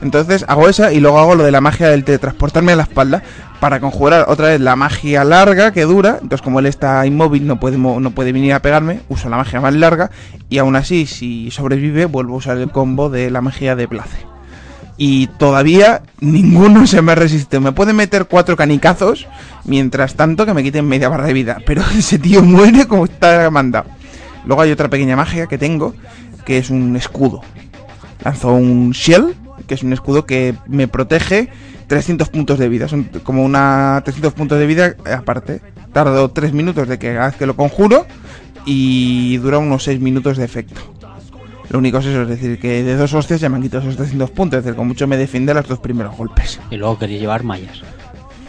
Entonces hago esa y luego hago lo de la magia del teletransportarme a la espalda para conjurar otra vez la magia larga que dura. Entonces como él está inmóvil no puede, no puede venir a pegarme, uso la magia más larga y aún así si sobrevive vuelvo a usar el combo de la magia de place. Y todavía ninguno se me resiste. Me puede meter cuatro canicazos mientras tanto que me quiten media barra de vida. Pero ese tío muere como está mandado. Luego hay otra pequeña magia que tengo que es un escudo. Lanzo un shell, que es un escudo que me protege 300 puntos de vida. Son como una 300 puntos de vida aparte. Tardo 3 minutos de que cada vez que lo conjuro y dura unos 6 minutos de efecto. Lo único es eso, es decir, que de dos hostias ya me han quitado esos 300 puntos. Es decir, con mucho me defiende los dos primeros golpes. Y luego queréis llevar mallas.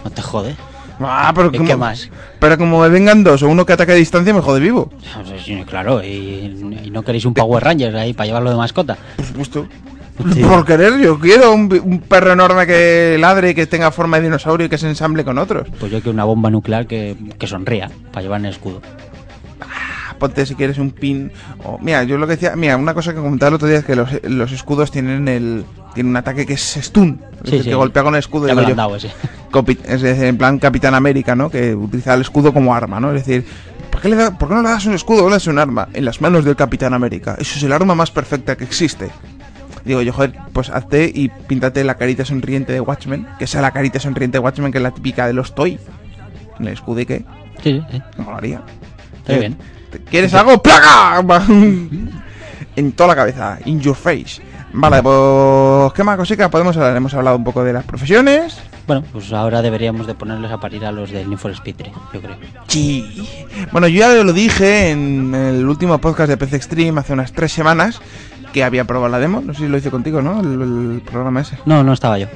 No te jode. Ah, pero ¿Y como, qué más? Pero como me vengan dos o uno que ataque a distancia, me jode vivo. Sea, sí, claro, y, y no queréis un Power Rangers ahí para llevarlo de mascota. Por supuesto. Sí. Por querer, yo quiero un, un perro enorme que ladre y que tenga forma de dinosaurio y que se ensamble con otros. Pues yo quiero una bomba nuclear que, que sonría para llevar en el escudo. Ponte si quieres un pin. O, mira, yo lo que decía, mira, una cosa que comentaba el otro día es que los, los escudos tienen el tienen un ataque que es stun, es Sí, decir, sí. que golpea con el escudo. Digo yo. dado es decir, en plan Capitán América, ¿no? Que utiliza el escudo como arma, ¿no? Es decir, ¿por qué, le da- por qué no le das un escudo o le das un arma? En las manos del Capitán América. Eso es el arma más perfecta que existe. Digo yo, joder, pues hazte y píntate la carita sonriente de Watchmen, que sea la carita sonriente de Watchmen, que es la típica de los Toy. En el escudo y qué, Sí, sí, sí. me molaría. Está bien. ¿Te- ¿Quieres algo? ¡Plaga! en toda la cabeza, in your face. Vale, pues ¿qué más cositas podemos hablar? Hemos hablado un poco de las profesiones. Bueno, pues ahora deberíamos de ponerles a parir a los del Need for Speed 3, yo creo. Sí. Bueno, yo ya lo dije en el último podcast de PC Extreme hace unas tres semanas que había probado la demo. No sé si lo hice contigo, ¿no? El, el programa ese. No, no estaba yo.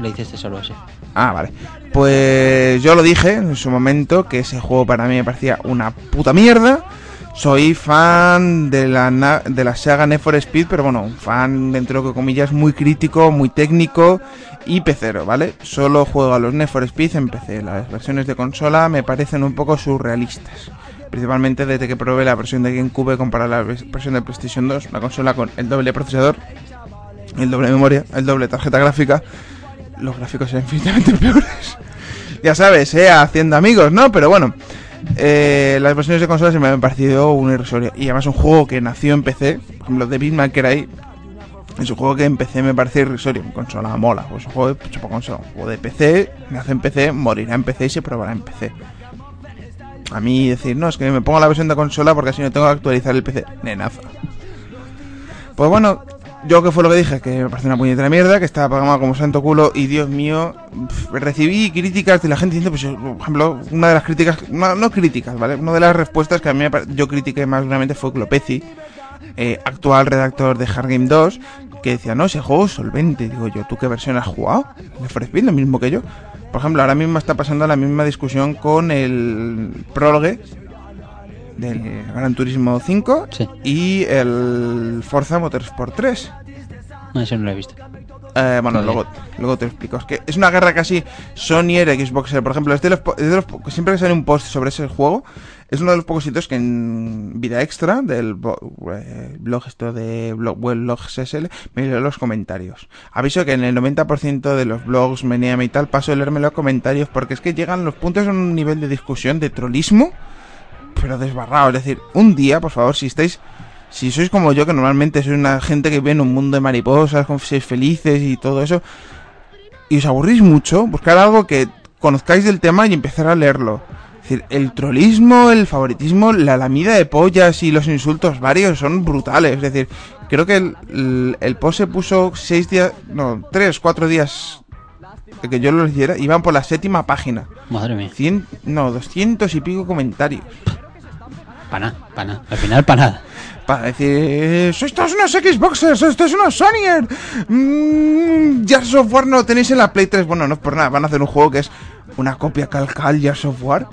Le hiciste solo ese. Ah, vale. Pues yo lo dije en su momento que ese juego para mí me parecía una puta mierda. Soy fan de la, de la saga Need for Speed, pero bueno, un fan dentro de comillas muy crítico, muy técnico y pecero, ¿vale? Solo juego a los Need for Speed en PC. Las versiones de consola me parecen un poco surrealistas. Principalmente desde que probé la versión de GameCube comparada a la vers- versión de PlayStation 2, una consola con el doble procesador, el doble memoria, el doble tarjeta gráfica. Los gráficos eran infinitamente peores. ya sabes, eh, haciendo amigos, ¿no? Pero bueno, eh, las versiones de consolas se me han parecido un irrisorio. Y además un juego que nació en PC, por ejemplo, The Big Maker ahí, es un juego que en PC me parece irrisorio. Consola mola, pues un juego de chupa consola. Un juego de PC, nace en PC, morirá en PC y se probará en PC. A mí decir, no, es que me pongo la versión de consola porque así no tengo que actualizar el PC. Nenaza. Pues bueno, yo que fue lo que dije, que me parece una puñetera mierda, que estaba programado como santo culo y Dios mío, recibí críticas de la gente diciendo, pues por ejemplo, una de las críticas, no, no críticas, ¿vale? Una de las respuestas que a mí yo critiqué más duramente fue Clopezi, eh, actual redactor de Hard Game 2, que decía, no, ese juego es solvente. Digo yo, ¿tú qué versión has jugado? ¿Le Speed lo mismo que yo? Por ejemplo, ahora mismo está pasando la misma discusión con el prólogo del Gran Turismo 5 Sí. y el Forza Motorsport 3. No, ese no lo he visto. Eh, bueno, Muy luego, luego te explico. Es que es una guerra casi Sonyer Xboxer. Por ejemplo, es de los, es de los siempre que sale un post sobre ese juego, es uno de los pocos sitios que en vida extra del eh, blog esto de blog, blogs SL me leo los comentarios. Aviso que en el 90% de los blogs, Meneame y tal, paso de leerme los comentarios porque es que llegan los puntos a un nivel de discusión, de trolismo, pero desbarrado. Es decir, un día, por favor, si estáis si sois como yo, que normalmente sois una gente que vive en un mundo de mariposas, con sois felices y todo eso, y os aburrís mucho, buscar algo que conozcáis del tema y empezar a leerlo. Es decir, el trolismo, el favoritismo, la lamida de pollas y los insultos varios son brutales. Es decir, creo que el, el, el post se puso seis días, no, tres, cuatro días de que yo lo leyera, iban por la séptima página. Madre mía. Cien, no, doscientos y pico comentarios. Para nada, para nada. Al final, para nada. Para decir, sois todos unos Xboxers, esto es unos Sonyer. Mm, ya Software no lo tenéis en la Play 3. Bueno, no es por nada, van a hacer un juego que es una copia calcal ya Software.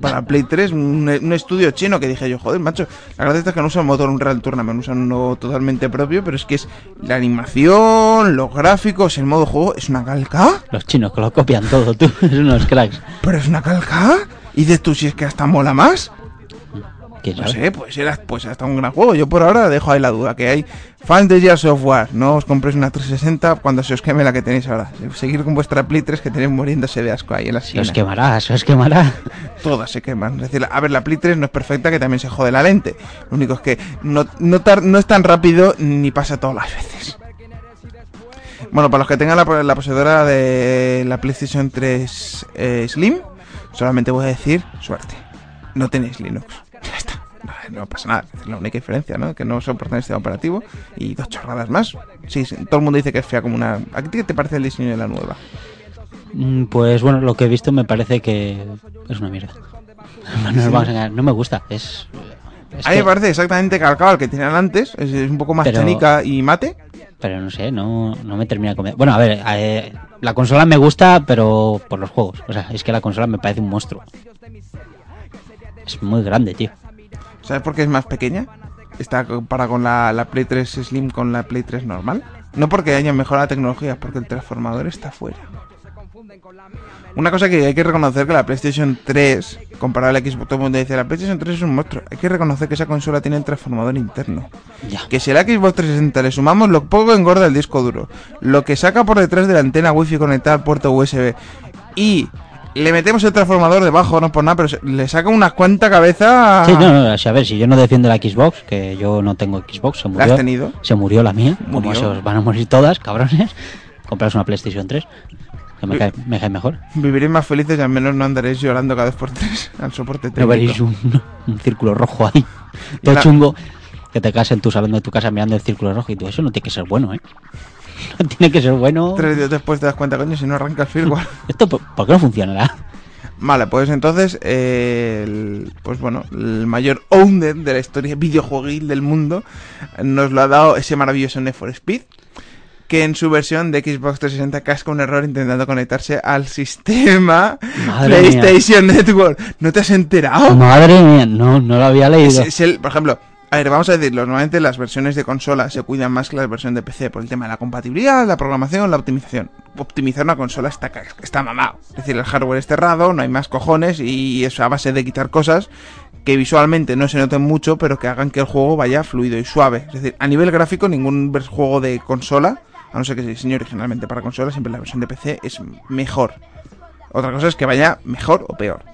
Para Play 3, un, un estudio chino que dije yo, joder, macho, la verdad es que no usan motor Unreal Tournament, usan uno totalmente propio, pero es que es la animación, los gráficos, el modo juego, es una calca, Los chinos que lo copian todo, tú. Es unos cracks. pero es una calca. Y dices tú si es que hasta mola más. ¿Quién No sabe? sé, pues era pues hasta un gran juego. Yo por ahora dejo ahí la duda, que hay fans de Gears Software. No os compréis una 360 cuando se os queme la que tenéis ahora. Seguir con vuestra Play 3 que tenéis muriéndose de asco ahí en la Se os quemará, se os quemará. Todas se queman. Es decir, a ver, la Play 3 no es perfecta, que también se jode la lente. Lo único es que no, no es tan rápido ni pasa todas las veces. Bueno, para los que tengan la, la poseedora de la PlayStation 3 eh, Slim, solamente voy a decir suerte. No tenéis Linux. Ya está. No, pasa nada. Es la única diferencia, ¿no? Que no soportan este operativo y dos chorradas más. Sí, todo el mundo dice que es fea como una... ¿A ti qué te parece el diseño de la nueva? Mm, Pues bueno, lo que he visto me parece que es una mierda. No nos vamos a engañar, no me gusta. Es. es A mí que- me parece exactamente calcado al que tenían antes. Es, es un poco más Pero- chanica y mate. Pero no sé, no, no me termina comer. Bueno, a ver, eh, la consola me gusta, pero por los juegos. O sea, es que la consola me parece un monstruo. Es muy grande, tío. ¿Sabes por qué es más pequeña? Está para con la, la Play 3 Slim con la Play 3 normal. No porque haya mejorado la tecnología, porque el transformador está fuera. Una cosa que hay que reconocer que la PlayStation 3, comparado a la Xbox, todo el mundo dice, la PlayStation 3 es un monstruo. Hay que reconocer que esa consola tiene el transformador interno. Ya. Que si a la Xbox 360 le sumamos lo poco que engorda el disco duro, lo que saca por detrás de la antena wifi conectada al puerto USB y le metemos el transformador debajo, no por nada, pero le saca una cuanta cabeza... Sí, no, no, a ver, si yo no defiendo la Xbox, que yo no tengo Xbox, se ¿La murió. has tenido? Se murió la mía, Murió. van a morir todas, cabrones. Compraros una PlayStation 3, que me cae, me cae mejor. Viviréis más felices y al menos no andaréis llorando cada vez por tres al soporte No técnico. veréis un, un círculo rojo ahí, todo la- chungo. que te caes en tu salón de tu casa mirando el círculo rojo y tú, eso no tiene que ser bueno, ¿eh? No tiene que ser bueno. Tres días después te das cuenta, coño, si no arranca el firmware. ¿Esto por, por qué no funcionará? Vale, pues entonces, eh, el- pues bueno, el mayor owner de la historia videojueguil del mundo nos lo ha dado ese maravilloso Need for Speed, que en su versión de Xbox 360 casca un error intentando conectarse al sistema Madre PlayStation Network. ¿No te has enterado? Madre mía, no, no lo había Es, leído. es el, por ejemplo, a ver, vamos a decirlo, normalmente las versiones de consola se cuidan más que las versiones de PC por el tema de la compatibilidad, la programación, la optimización. Optimizar una consola está, está mamado. Es decir, el hardware es cerrado, no hay más cojones y es a base de quitar cosas que visualmente no se noten mucho, pero que hagan que el juego vaya fluido y suave. Es decir, a nivel gráfico, ningún juego de consola, a no ser que se diseñe originalmente para consola, siempre la versión de PC es mejor. Otra cosa es que vaya mejor o peor.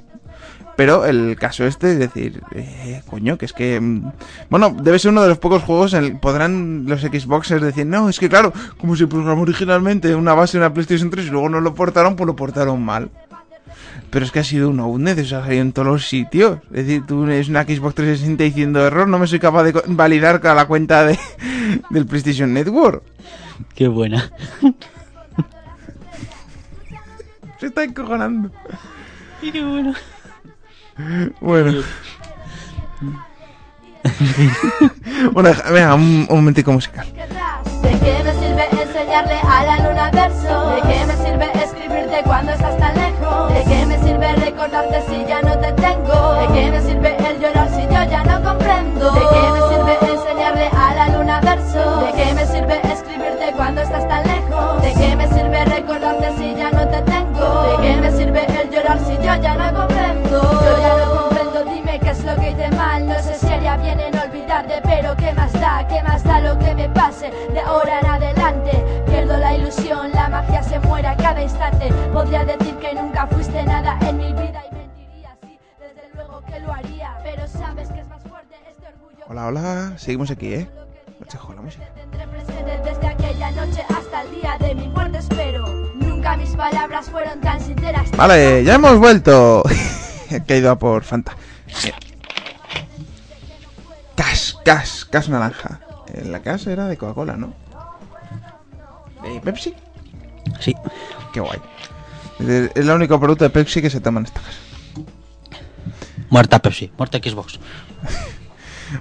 Pero el caso este es decir, eh, coño, que es que. mm, Bueno, debe ser uno de los pocos juegos en el podrán los Xboxers decir, no, es que claro, como se programó originalmente una base de una PlayStation 3 y luego no lo portaron, pues lo portaron mal. Pero es que ha sido un outnet, eso ha salido en todos los sitios. Es decir, tú eres una Xbox 360 diciendo error, no me soy capaz de validar la cuenta de, del PlayStation Network. Qué buena. Se está encojonando. Qué bueno. Bueno. bueno, venga, un, un momentico musical. ¿De qué me sirve enseñarle a la luna verso? ¿De qué me sirve escribirte cuando estás tan lejos? ¿De qué me sirve recordarte si ya no te tengo? ¿De qué me sirve el llorar si yo ya no comprendo? ¿De qué me sirve enseñarle a la luna verso? ¿De qué me sirve escribirte cuando estás tan lejos? ¿De qué me sirve recordarte si ya no te tengo? ¿De qué me sirve lo que me pase de ahora en adelante. Pierdo la ilusión, la magia se muere a cada instante. Podría decir que nunca fuiste nada en mi vida y mentiría, sí, desde luego que lo haría. Pero sabes que es más fuerte este orgullo. Hola, hola, seguimos aquí, ¿eh? Ochejo, la música. Te tendré presente desde aquella noche hasta el día de mi muerte, espero. Nunca mis palabras fueron tan sinceras. Vale, ya hemos vuelto. He caído a por Fanta. Mira. Cas, cas, cas naranja. Eh, La cas era de Coca-Cola, ¿no? ¿De Pepsi? Sí. Qué guay. Es el único producto de Pepsi que se toma en esta casa. Muerta Pepsi, muerta Xbox.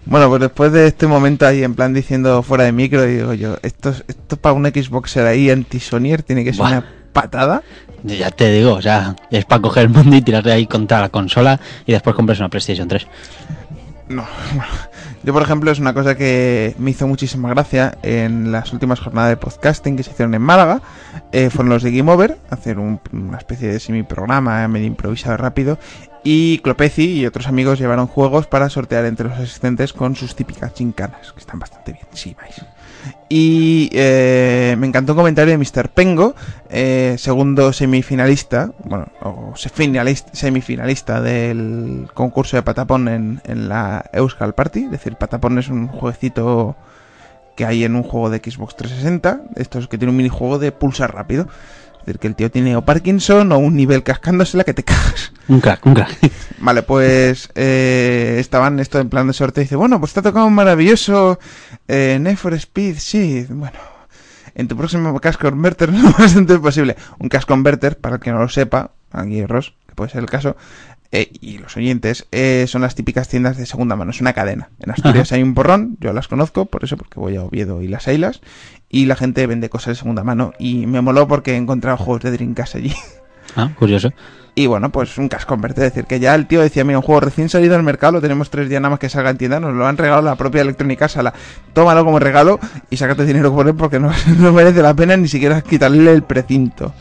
Bueno, pues después de este momento ahí en plan diciendo fuera de micro, digo yo, esto, es- esto para un Xboxer ahí anti-Sonier tiene que ser Buah. una patada. Ya te digo, o sea, es para coger el mundo y tirarle ahí contra la consola y después compras una PlayStation 3. No, bueno. Yo, por ejemplo, es una cosa que me hizo muchísima gracia en las últimas jornadas de podcasting que se hicieron en Málaga. eh, fueron los de Game Over, hacer un- una especie de semi-programa medio improvisado rápido. Y Clopeci y otros amigos llevaron juegos para sortear entre los asistentes con sus típicas chincanas, que están bastante bien, sí, vais. Y eh, me encantó un comentario de Mr. Pengo, eh, segundo semifinalista, bueno, o se- finalista- semifinalista del concurso de Patapón en, en la Euskal Party. Es decir, Patapón es un jueguecito que hay en un juego de Xbox 360. Esto es que tiene un minijuego de pulsar rápido. Es decir, que el tío tiene o Parkinson o un nivel cascándosela que te cagas. Un crack, un crack. Vale, pues eh, estaban esto en plan de sorteo y dice, bueno, pues te ha tocado un maravilloso eh, Need for Speed, sí, bueno. En tu próximo Cash Converter no ser imposible. Un Cash Converter, para el que no lo sepa, aquí Ross, que puede ser el caso, eh, y los oyentes, eh, son las típicas tiendas de segunda mano, es una cadena. En Asturias hay un porrón, yo las conozco, por eso, porque voy a Oviedo y las Ailas, y la gente vende cosas de segunda mano, y me moló porque he encontrado juegos de Dreamcast allí. Ah, curioso. Y bueno, pues un cash converter. Es decir, que ya el tío decía, mira, un juego recién salido al mercado, lo tenemos tres días nada más que salga en tienda, nos lo han regalado la propia Electrónica Sala. Tómalo como regalo y sácate dinero por él porque no, no merece la pena ni siquiera quitarle el precinto.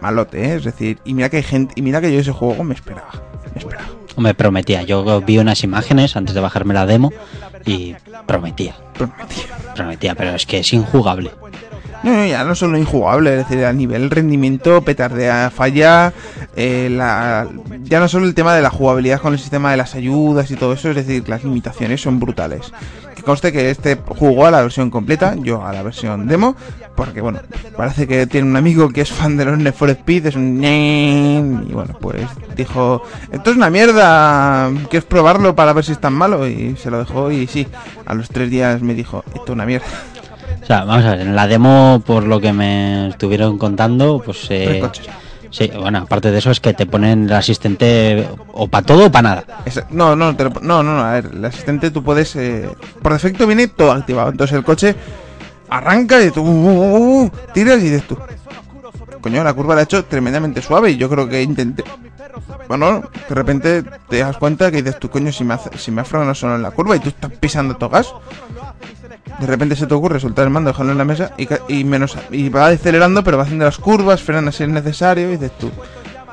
Malote, ¿eh? Es decir, y mira que hay gente, y mira que yo ese juego me esperaba. Me esperaba. Me prometía. Yo vi unas imágenes antes de bajarme la demo y prometía. Prometía. Prometía, pero es que es injugable. No, ya no solo injugable, es decir, a nivel rendimiento, petardea, falla, eh, la, ya no solo el tema de la jugabilidad con el sistema de las ayudas y todo eso, es decir, las limitaciones son brutales. Que conste que este jugó a la versión completa, yo a la versión demo, porque bueno, parece que tiene un amigo que es fan de los Need for Speed, es un y bueno, pues dijo, esto es una mierda, ¿quieres probarlo para ver si es tan malo? Y se lo dejó y sí, a los tres días me dijo, esto es una mierda. O sea, vamos a ver, en la demo, por lo que me estuvieron contando, pues... eh. Sí, bueno, aparte de eso es que te ponen el asistente o para todo o para nada. No, no, te lo- no, no, no, a ver, el asistente tú puedes, eh, por defecto viene todo activado, entonces el coche arranca y tú uh, uh, uh, tiras y dices tú. Coño, la curva la he hecho tremendamente suave y yo creo que intenté... Bueno, de repente te das cuenta que dices tú, coño, si me, hace, si me ha frenado solo en la curva y tú estás pisando todo gas. De repente se te ocurre soltar el mando, dejarlo en la mesa y, ca- y menos y va acelerando, pero va haciendo las curvas, frena si es necesario y dices tú.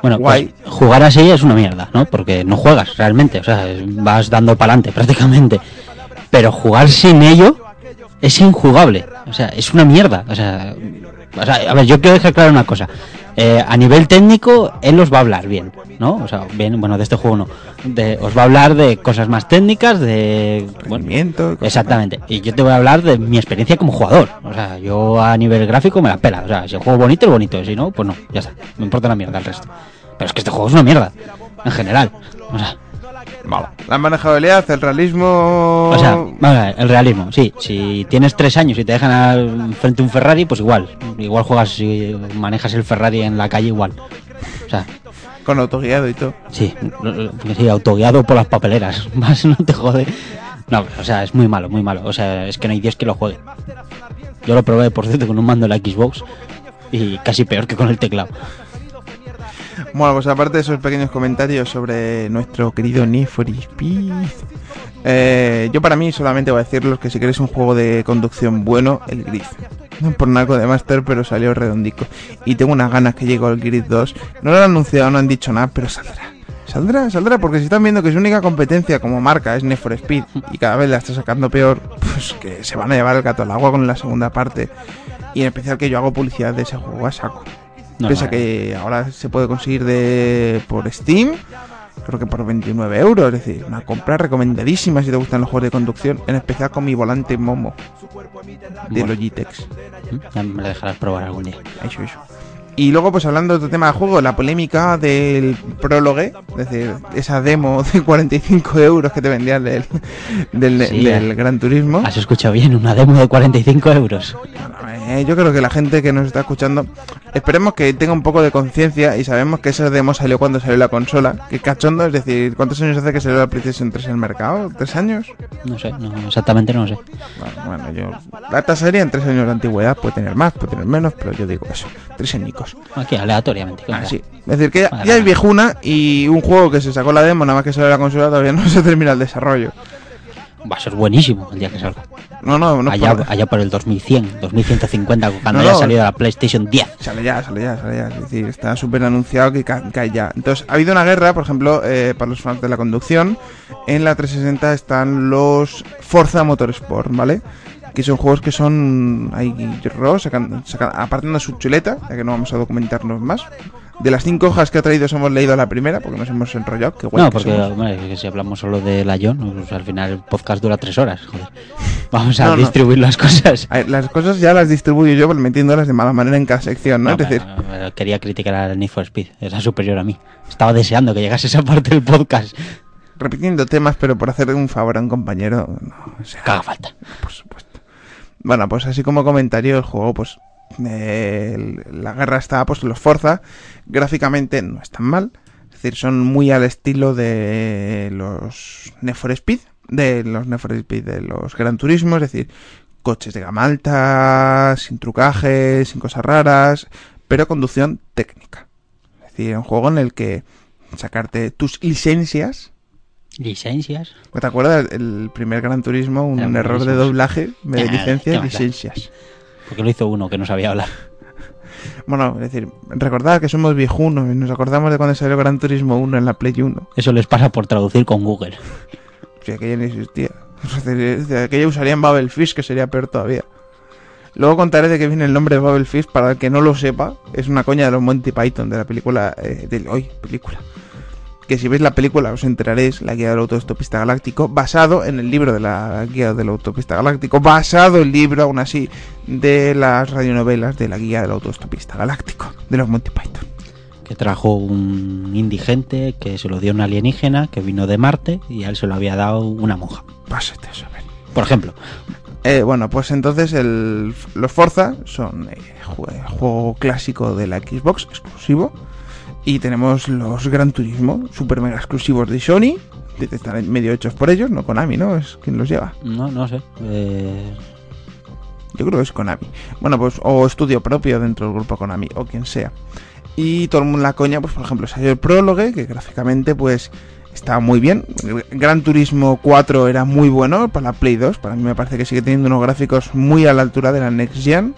Bueno, Guay. pues jugar así es una mierda, ¿no? Porque no juegas realmente, o sea, vas dando para adelante prácticamente. Pero jugar sin ello es injugable, o sea, es una mierda. O sea, o sea, a ver, yo quiero dejar claro una cosa. Eh, a nivel técnico, él os va a hablar bien, ¿no? O sea, bien, bueno, de este juego no. De, os va a hablar de cosas más técnicas, de... Bueno, Exactamente. Y yo te voy a hablar de mi experiencia como jugador. O sea, yo a nivel gráfico me la pela. O sea, si el juego es bonito, es bonito. Si no, pues no. Ya está. Me importa la mierda el resto. Pero es que este juego es una mierda. En general. O sea, La manejabilidad, el realismo. o sea vamos a ver, el realismo. Sí, si tienes tres años y te dejan al frente un Ferrari, pues igual. Igual juegas si manejas el Ferrari en la calle, igual. O sea, con autoguiado y todo. Sí, autoguiado por las papeleras. Más no te jode. No, o sea, es muy malo, muy malo. O sea, es que no hay Dios que lo juegue. Yo lo probé, por cierto, con un mando de la Xbox y casi peor que con el teclado. Bueno, pues aparte de esos pequeños comentarios sobre nuestro querido Need for Speed, eh, yo para mí solamente voy a decirles que si queréis un juego de conducción bueno, el Grid. No por nada de Master, pero salió redondico. Y tengo unas ganas que llegue el Grid 2. No lo han anunciado, no han dicho nada, pero saldrá. Saldrá, saldrá, porque si están viendo que su única competencia como marca es Need for Speed y cada vez la está sacando peor, pues que se van a llevar el gato al agua con la segunda parte. Y en especial que yo hago publicidad de ese juego a saco. No, que ahora se puede conseguir de por Steam, creo que por 29 euros. Es decir, una compra recomendadísima si te gustan los juegos de conducción, en especial con mi volante Momo de Bueno. Logitech. Ya me lo dejarás probar algún día. Eso, eso. Y luego, pues hablando de otro tema de juego, la polémica del prólogue, es decir, esa demo de 45 euros que te vendían del, del, Sí, del. Gran Turismo. Has escuchado bien, una demo de 45 euros. Eh, yo creo que la gente que nos está escuchando, esperemos que tenga un poco de conciencia y sabemos que esa demo salió cuando salió la consola. Que cachondo, es decir, ¿cuántos años hace que salió la PlayStation 3 en el mercado? ¿Tres años? No sé, no, exactamente no lo sé. Bueno, bueno, yo... La tasaría en tres años de antigüedad puede tener más, puede tener menos, pero yo digo eso, tres añicos. Aquí, aleatoriamente. Ah, sí. Es decir, que ya, Vale, ya es vale. viejuna y un juego que se sacó la demo, nada más que salió la consola, todavía no se termina el desarrollo. Va a ser buenísimo el día que salga. No, no, no. allá, por- allá por el 2100, 2150, cuando No, haya salido la PlayStation 10. Sale ya, sale ya, sale ya. Es decir, está súper anunciado que ca- cae ya. Entonces, ha habido una guerra, por ejemplo, eh, para los fans de la conducción. En la 360 están los Forza Motorsport, ¿vale? Que son juegos que son ahí raw, sacan, sacan- apartando su chuleta, ya que no vamos a documentarnos más. De las cinco hojas que ha traído, hemos leído la primera, porque nos hemos enrollado. Qué guay No, que porque hombre, si hablamos solo de la John, pues al final el podcast dura tres horas. Joder. Vamos a No, no. distribuir las cosas. Ver, las cosas ya las distribuyo yo metiéndolas de mala manera en cada sección, ¿no? No, es decir, quería criticar a Need for Speed, era superior a mí. Estaba deseando que llegase esa parte del podcast. repitiendo temas, pero por hacer un favor a un compañero, no, o sea, haga falta. por supuesto. Bueno, pues así como comentario, el juego, pues la guerra está, pues los Forza, gráficamente no están mal, es decir, son muy al estilo de los Need for Speed, de los Need for Speed, de los Gran Turismo, es decir, coches de gama alta, sin trucajes, sin cosas raras, pero conducción técnica. Es decir, un juego en el que sacarte tus licencias Licencias. ¿Te acuerdas el primer Gran Turismo? Un Eran error de doblaje de Ah, licencias, qué licencias. Porque lo hizo uno que no sabía hablar. Bueno, es decir, recordad que somos viejunos y nos acordamos de cuando salió Gran Turismo 1 en la Play 1. Eso les pasa por traducir con Google. Si aquella no existía. Aquella usarían Babelfish, que sería peor todavía. Luego contaré de qué viene el nombre de Babel Fish para el que no lo sepa. Es una coña de los Monty Python de la película eh, de hoy, película. Que si veis la película os enteraréis, la guía del autostopista galáctico, basado en el libro de la guía del autostopista galáctico, basado el libro aún así de las radionovelas de la guía del autostopista galáctico, de los Monty Python. Que trajo un indigente que se lo dio un alienígena que vino de Marte y a él se lo había dado una monja. Pásate a. Por ejemplo. Eh, bueno, pues entonces el- los Forza son eh, jue- juego clásico de la Xbox, exclusivo. Y tenemos los Gran Turismo, super mega exclusivos de Sony. que Están medio hechos por ellos, no Konami, ¿no? Es quien los lleva. No, no sé. Eh, Yo creo que es Konami. Bueno, pues o estudio propio dentro del grupo Konami, o quien sea. Y todo el mundo la coña, pues por ejemplo, salió el prólogue, que gráficamente pues está muy bien. Gran Turismo 4 era muy bueno para la Play 2. Para mí me parece que sigue teniendo unos gráficos muy a la altura de la Next Gen.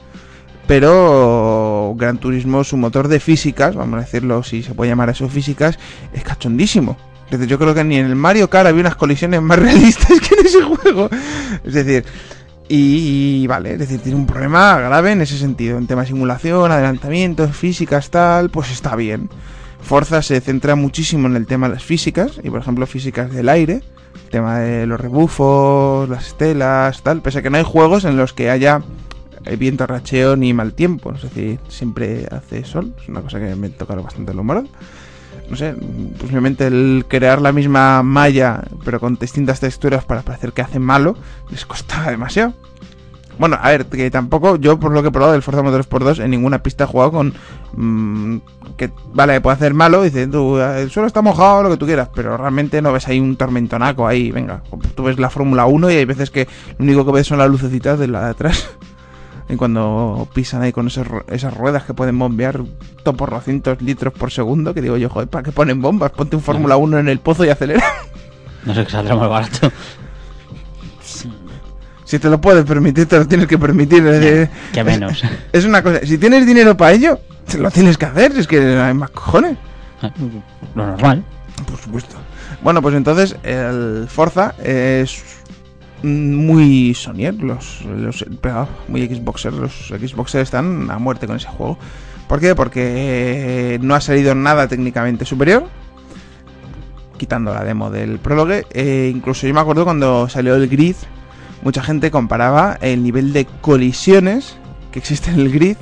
Pero Gran Turismo, su motor de físicas, vamos a decirlo si se puede llamar eso físicas, es cachondísimo. Es yo creo que ni en el Mario Kart había unas colisiones más realistas que en ese juego. Es decir, y, vale, es decir, tiene un problema grave en ese sentido. En tema de simulación, adelantamientos, físicas, tal, pues está bien. Forza se centra muchísimo en el tema de las físicas, y por ejemplo físicas del aire, el tema de los rebufos, las estelas, tal, pese a que no hay juegos en los que haya viento, racheo ni mal tiempo, es decir, siempre hace sol, es una cosa que me toca bastante lo moral. No sé, posiblemente el crear la misma malla, pero con distintas texturas para parecer que hace malo, les costaba demasiado. Bueno, a ver, que tampoco, yo por lo que he probado del Forza Motorsport 2, en ninguna pista he jugado con. mm, que, vale, puede hacer malo, dice eh, el suelo está mojado, lo que tú quieras, pero realmente no ves ahí un tormentonaco ahí, venga. Tú ves la Fórmula 1 y hay veces que lo único que ves son las lucecitas de la de atrás. Y cuando pisan ahí con esas, ru- esas ruedas que pueden bombear toporrocientos litros por segundo, que digo yo, joder, ¿para qué ponen bombas? Ponte un Fórmula 1 en el pozo y acelera. no sé qué saldrá más barato. Si te lo puedes permitir, te lo tienes que permitir. decir, que menos. Es una cosa, si tienes dinero para ello, te lo tienes que hacer, es que no hay más cojones. Lo normal. Por supuesto. Bueno, pues entonces el Forza es muy Sonyer, los, los muy Xboxer, los Xboxer están a muerte con ese juego. ¿Por qué? Porque no ha salido nada técnicamente superior. Quitando la demo del prólogo. Eh, incluso yo me acuerdo cuando salió el grid. Mucha gente comparaba el nivel de colisiones que existe en el grid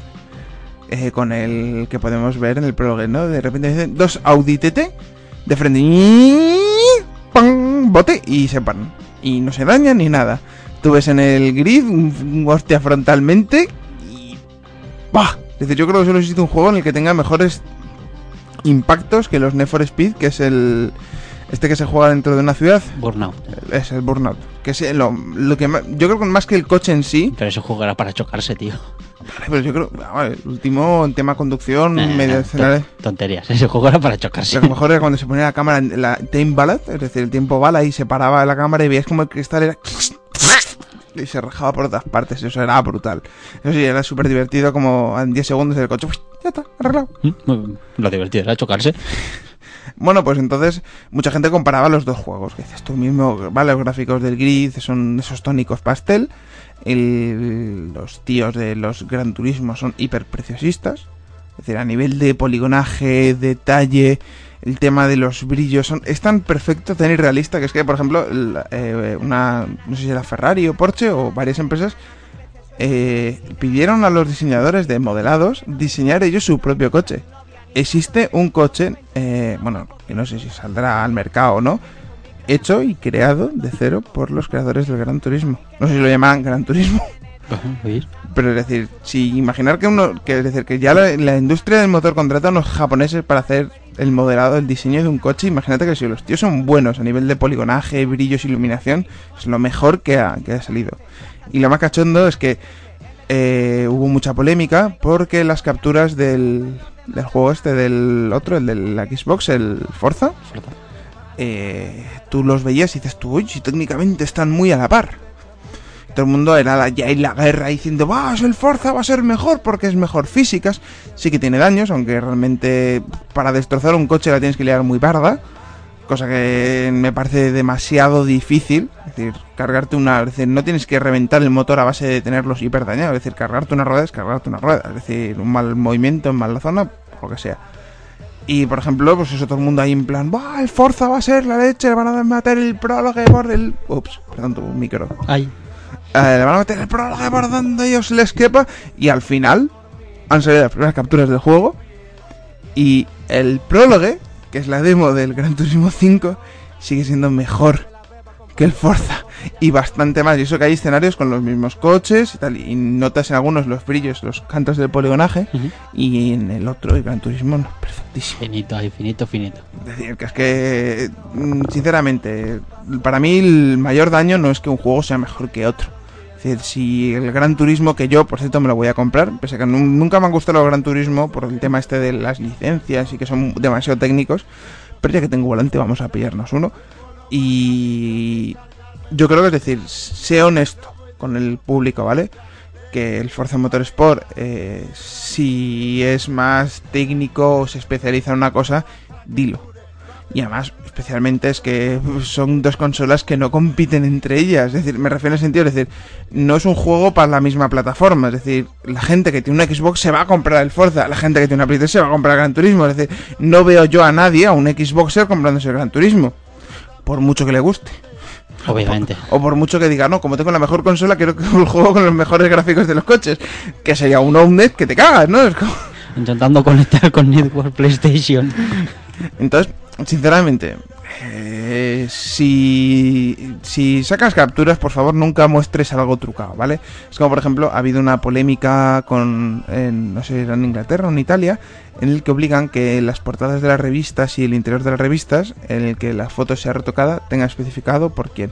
eh, con el que podemos ver en el prólogo, ¿no? De repente dicen dos Audi TT de frente ¡pam! bote y se paran y no se dañan ni nada tú ves en el grid un, hostia frontalmente y ¡pah! es decir yo creo que solo existe un juego en el que tenga mejores impactos que los Need for Speed que es el este que se juega dentro de una ciudad Burnout. es el Burnout que es lo, lo que yo creo que más que el coche en sí Pero ese juego era para chocarse, tío. Vale, pero yo creo el último en tema conducción Eh, medio ton- escenario Tonterías. Ese juego era para chocarse. Lo mejor era cuando se ponía la cámara en la time ballad, es decir, el tiempo bala y se paraba la cámara y veías como el cristal era y se rajaba por todas partes, eso era brutal. Eso sí, era súper divertido como en 10 segundos el coche, ya está, arreglado. Mm, Lo divertido era chocarse. Bueno, pues entonces mucha gente comparaba los dos juegos, que dices tú mismo, vale, los gráficos del grid son esos tónicos pastel, el- los tíos de los Gran Turismo son hiper preciosistas, es decir, a nivel de poligonaje, detalle, el tema de los brillos, son, es tan perfecto, tan irrealista, que es que, por ejemplo, eh, una, no sé si era Ferrari o Porsche o varias empresas, eh, pidieron a los diseñadores de modelados diseñar ellos su propio coche. Existe un coche, eh, bueno, que no sé si saldrá al mercado o no, hecho y creado de cero por los creadores del Gran Turismo. No sé si lo llaman Gran Turismo. Pero es decir, si imaginar que uno, que es decir, que ya la, la industria del motor contrata a unos japoneses para hacer el modelado, el diseño de un coche, imagínate que si los tíos son buenos a nivel de poligonaje, brillos, iluminación, es lo mejor que ha, que ha salido. Y lo más cachondo es que eh, hubo mucha polémica porque las capturas del, del juego este, del otro, el de la Xbox, el Forza, eh, tú los veías y dices tú, uy, si técnicamente están muy a la par todo el mundo era ya en la guerra diciendo, va, el Forza va a ser mejor porque es mejor físicas. Sí que tiene daños, aunque realmente para destrozar un coche la tienes que liar muy parda. Cosa que me parece demasiado difícil. Es decir, cargarte una. Es decir, no tienes que reventar el motor a base de tenerlos hiper dañados. Es decir, cargarte una rueda es cargarte una rueda. Es decir, un mal movimiento en mala zona, lo que sea. Y por ejemplo, pues eso todo el mundo ahí en plan, ¡Buah, el Forza va a ser la leche! Le van a meter el prólogo por el. Ups, perdón, tu micro. Ay, Eh, le van a meter el prólogo por donde ellos les quepa. Y al final han salido las primeras capturas del juego. Y el prólogo, que es la demo del Gran Turismo 5, sigue siendo mejor que el Forza. Y bastante más. Y eso que hay escenarios con los mismos coches y tal. Y notas en algunos los brillos, los cantos del poligonaje. Y en el otro, el Gran Turismo, no, perfectísimo. finito, ahí, finito, finito. Es decir, que es que, mm, sinceramente, para mí el mayor daño no es que un juego sea mejor que otro. Si el Gran Turismo, que yo, por cierto, me lo voy a comprar, pese a que nu- nunca me han gustado los Gran Turismo por el tema este de las licencias y que son demasiado técnicos, pero ya que tengo volante, vamos a pillarnos uno. Y yo creo que es decir, sé honesto con el público, ¿vale? Que el Forza Motorsport, eh, si es más técnico o se especializa en una cosa, dilo. Y además, especialmente es que son dos consolas que no compiten entre ellas. Es decir, me refiero en el sentido, es decir, no es un juego para la misma plataforma. Es decir, la gente que tiene una Xbox se va a comprar el Forza, la gente que tiene una PlayStation se va a comprar el Gran Turismo. Es decir, no veo yo a nadie, a un Xboxer, comprándose el Gran Turismo. Por mucho que le guste. Obviamente. O por mucho que diga, no, como tengo la mejor consola, quiero que el juego con los mejores gráficos de los coches. Que sería un OMNET que te cagas, ¿no? Es como... Intentando conectar con Network PlayStation. Entonces, sinceramente, eh, si, si sacas capturas, por favor, nunca muestres algo trucado, ¿vale? Es como, por ejemplo, ha habido una polémica con, en, no sé, en Inglaterra o en Italia, en el que obligan que las portadas de las revistas y el interior de las revistas, en el que la foto sea retocada, tenga especificado por quién.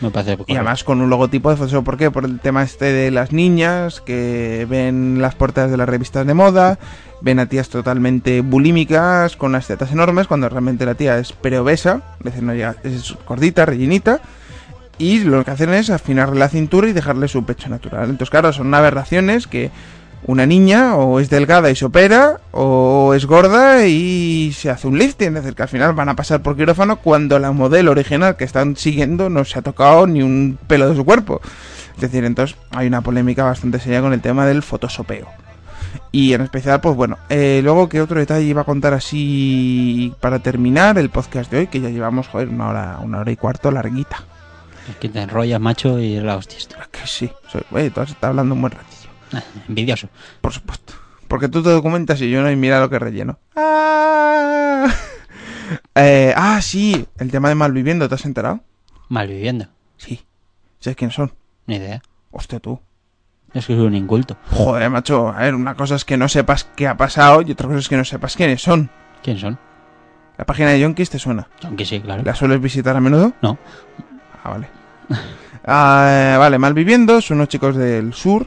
Me parece Y además con un logotipo de Photoshop. ¿Por qué? Por el tema este de las niñas que ven las portadas de las revistas de moda, ven a tías totalmente bulímicas, con unas tetas enormes, cuando realmente la tía es preobesa, es no llega, es gordita, rellenita, y lo que hacen es afinarle la cintura y dejarle su pecho natural. Entonces, claro, son aberraciones que una niña o es delgada y se opera, o es gorda y se hace un lifting. Es decir, que al final van a pasar por quirófano cuando la modelo original que están siguiendo no se ha tocado ni un pelo de su cuerpo. Es decir, entonces hay una polémica bastante seria con el tema del fotosopeo. Y en especial, pues bueno, eh, luego que otro detalle iba a contar así para terminar el podcast de hoy, que ya llevamos, joder, una hora, una hora y cuarto larguita. Es que te enrollas, macho, y la hostia esto. Es que sí, soy, oye, tú has estado hablando un buen ratillo. Ah, Envidioso. Por supuesto. Porque tú te documentas y yo no y mira lo que relleno. Ah, Eh, ah, sí, el tema de Malviviendo, ¿te has enterado? Malviviendo. Sí. ¿Sabes quiénes son? Ni idea. Hostia, tú. Es que soy un inculto. Joder, macho. A ver, una cosa es que no sepas qué ha pasado y otra cosa es que no sepas quiénes son. ¿Quién son? La página de Yonkis te suena. Aunque sí, claro. ¿La sueles visitar a menudo? No. Ah, vale. Ah, vale, Malviviendo son unos chicos del sur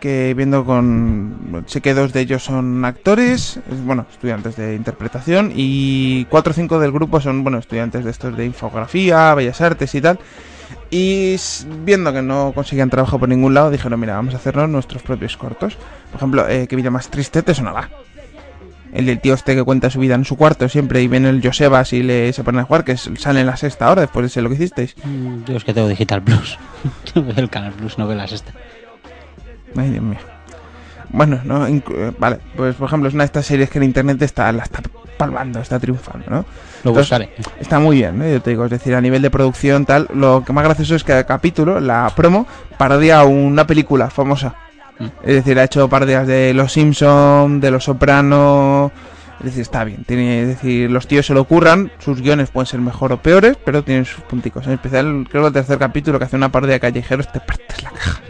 que viendo con... Sé que dos de ellos son actores, es- bueno, estudiantes de interpretación y cuatro o cinco del grupo son, bueno, estudiantes de estos de infografía, bellas artes y tal. Y viendo que no conseguían trabajo por ningún lado, dijeron, mira, vamos a hacernos nuestros propios cortos. Por ejemplo, eh, qué vida más triste te sonará. El del tío este que cuenta su vida en su cuarto siempre y viene el Josebas y le se ponen a jugar, que sale en la sexta hora después de ser lo que hicisteis. Mm, Yo es que tengo Digital Plus. El Canal Plus, no veo la sexta. Ay, Dios mío. Bueno, no, eh, vale, pues por ejemplo es una de estas series que en internet está, la está palmando, está triunfando, ¿no? Lo Entonces. Está muy bien, ¿eh? yo te digo, es decir, a nivel de producción tal, lo que más gracioso es que cada capítulo, la promo, parodia una película famosa. Mm. Es decir, ha hecho parodias de Los Simpson, de Los Soprano, es decir, está bien, tiene, es decir, los tíos se lo ocurran, sus guiones pueden ser mejor o peores, pero tienen sus punticos. En especial, creo que el tercer capítulo que hace una parodia de callejeros te partes la caja.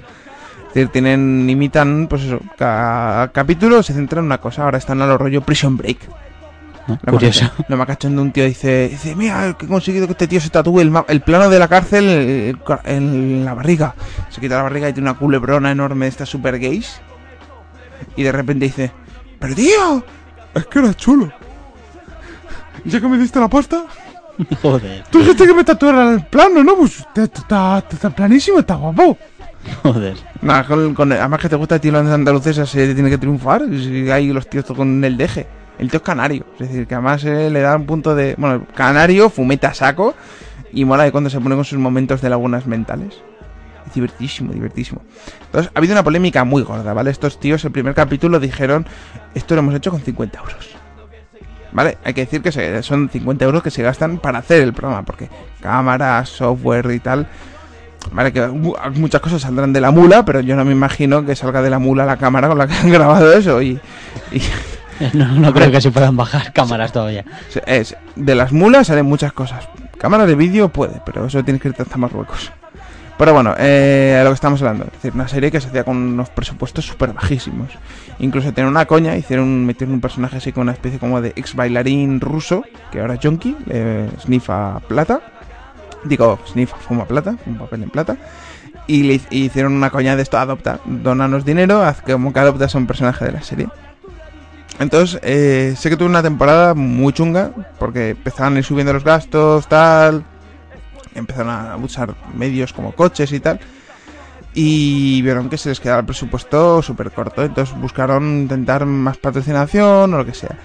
Es decir, tienen, imitan, pues eso, cada capítulo se centra en una cosa. Ahora están a lo rollo Prison Break. ¿No? Lo Curioso. Lo más cachondo, un tío dice, dice, mira, que he conseguido que este tío se tatúe el, el plano de la cárcel eh, en la barriga. Se quita la barriga y tiene una culebrona enorme de estas super gays. Y de repente dice, pero tío, es que era chulo. Ya que me diste la pasta, Joder, tú dijiste que me tatuara el plano, ¿no? Pues está, planísimo, está guapo. joder. Nada, con, con- además que te gusta el tío los andaluces se tiene que triunfar. Y hay los tíos con el deje. El tío es canario, es decir, que además eh, le da un punto de... Bueno, canario, fumeta saco y mola de cuando se pone con sus momentos de lagunas mentales. Es divertísimo, divertísimo. Entonces, ha habido una polémica muy gorda, ¿vale? Estos tíos, el primer capítulo dijeron, esto lo hemos hecho con 50 euros. ¿Vale? Hay que decir que son 50 euros que se gastan para hacer el programa, porque cámara, software y tal. Vale, que mu- muchas cosas saldrán de la mula, pero yo no me imagino que salga de la mula la cámara con la que han grabado eso. Y No, no creo que se puedan bajar cámaras todavía. es, de las mulas salen muchas cosas. Cámara de vídeo puede, pero eso tienes que irte hasta Marruecos. Pero bueno, eh, a lo que estamos hablando. Es decir, una serie que se hacía con unos presupuestos súper bajísimos. Incluso tener una coña, hicieron metieron un personaje así con una especie como de ex bailarín ruso, que ahora es junkie, eh, sniffa plata. Digo, sniffa, fuma plata, un papel en plata. Y le hicieron una coña de esto, adopta, donanos dinero, haz como que adoptas a un personaje de la serie. Entonces, eh, sé que tuve una temporada muy chunga, porque empezaban a ir subiendo los gastos, tal. Empezaron a usar medios como coches y tal. Y vieron que se les quedaba el presupuesto súper corto. Entonces buscaron intentar más patrocinación o lo que sea.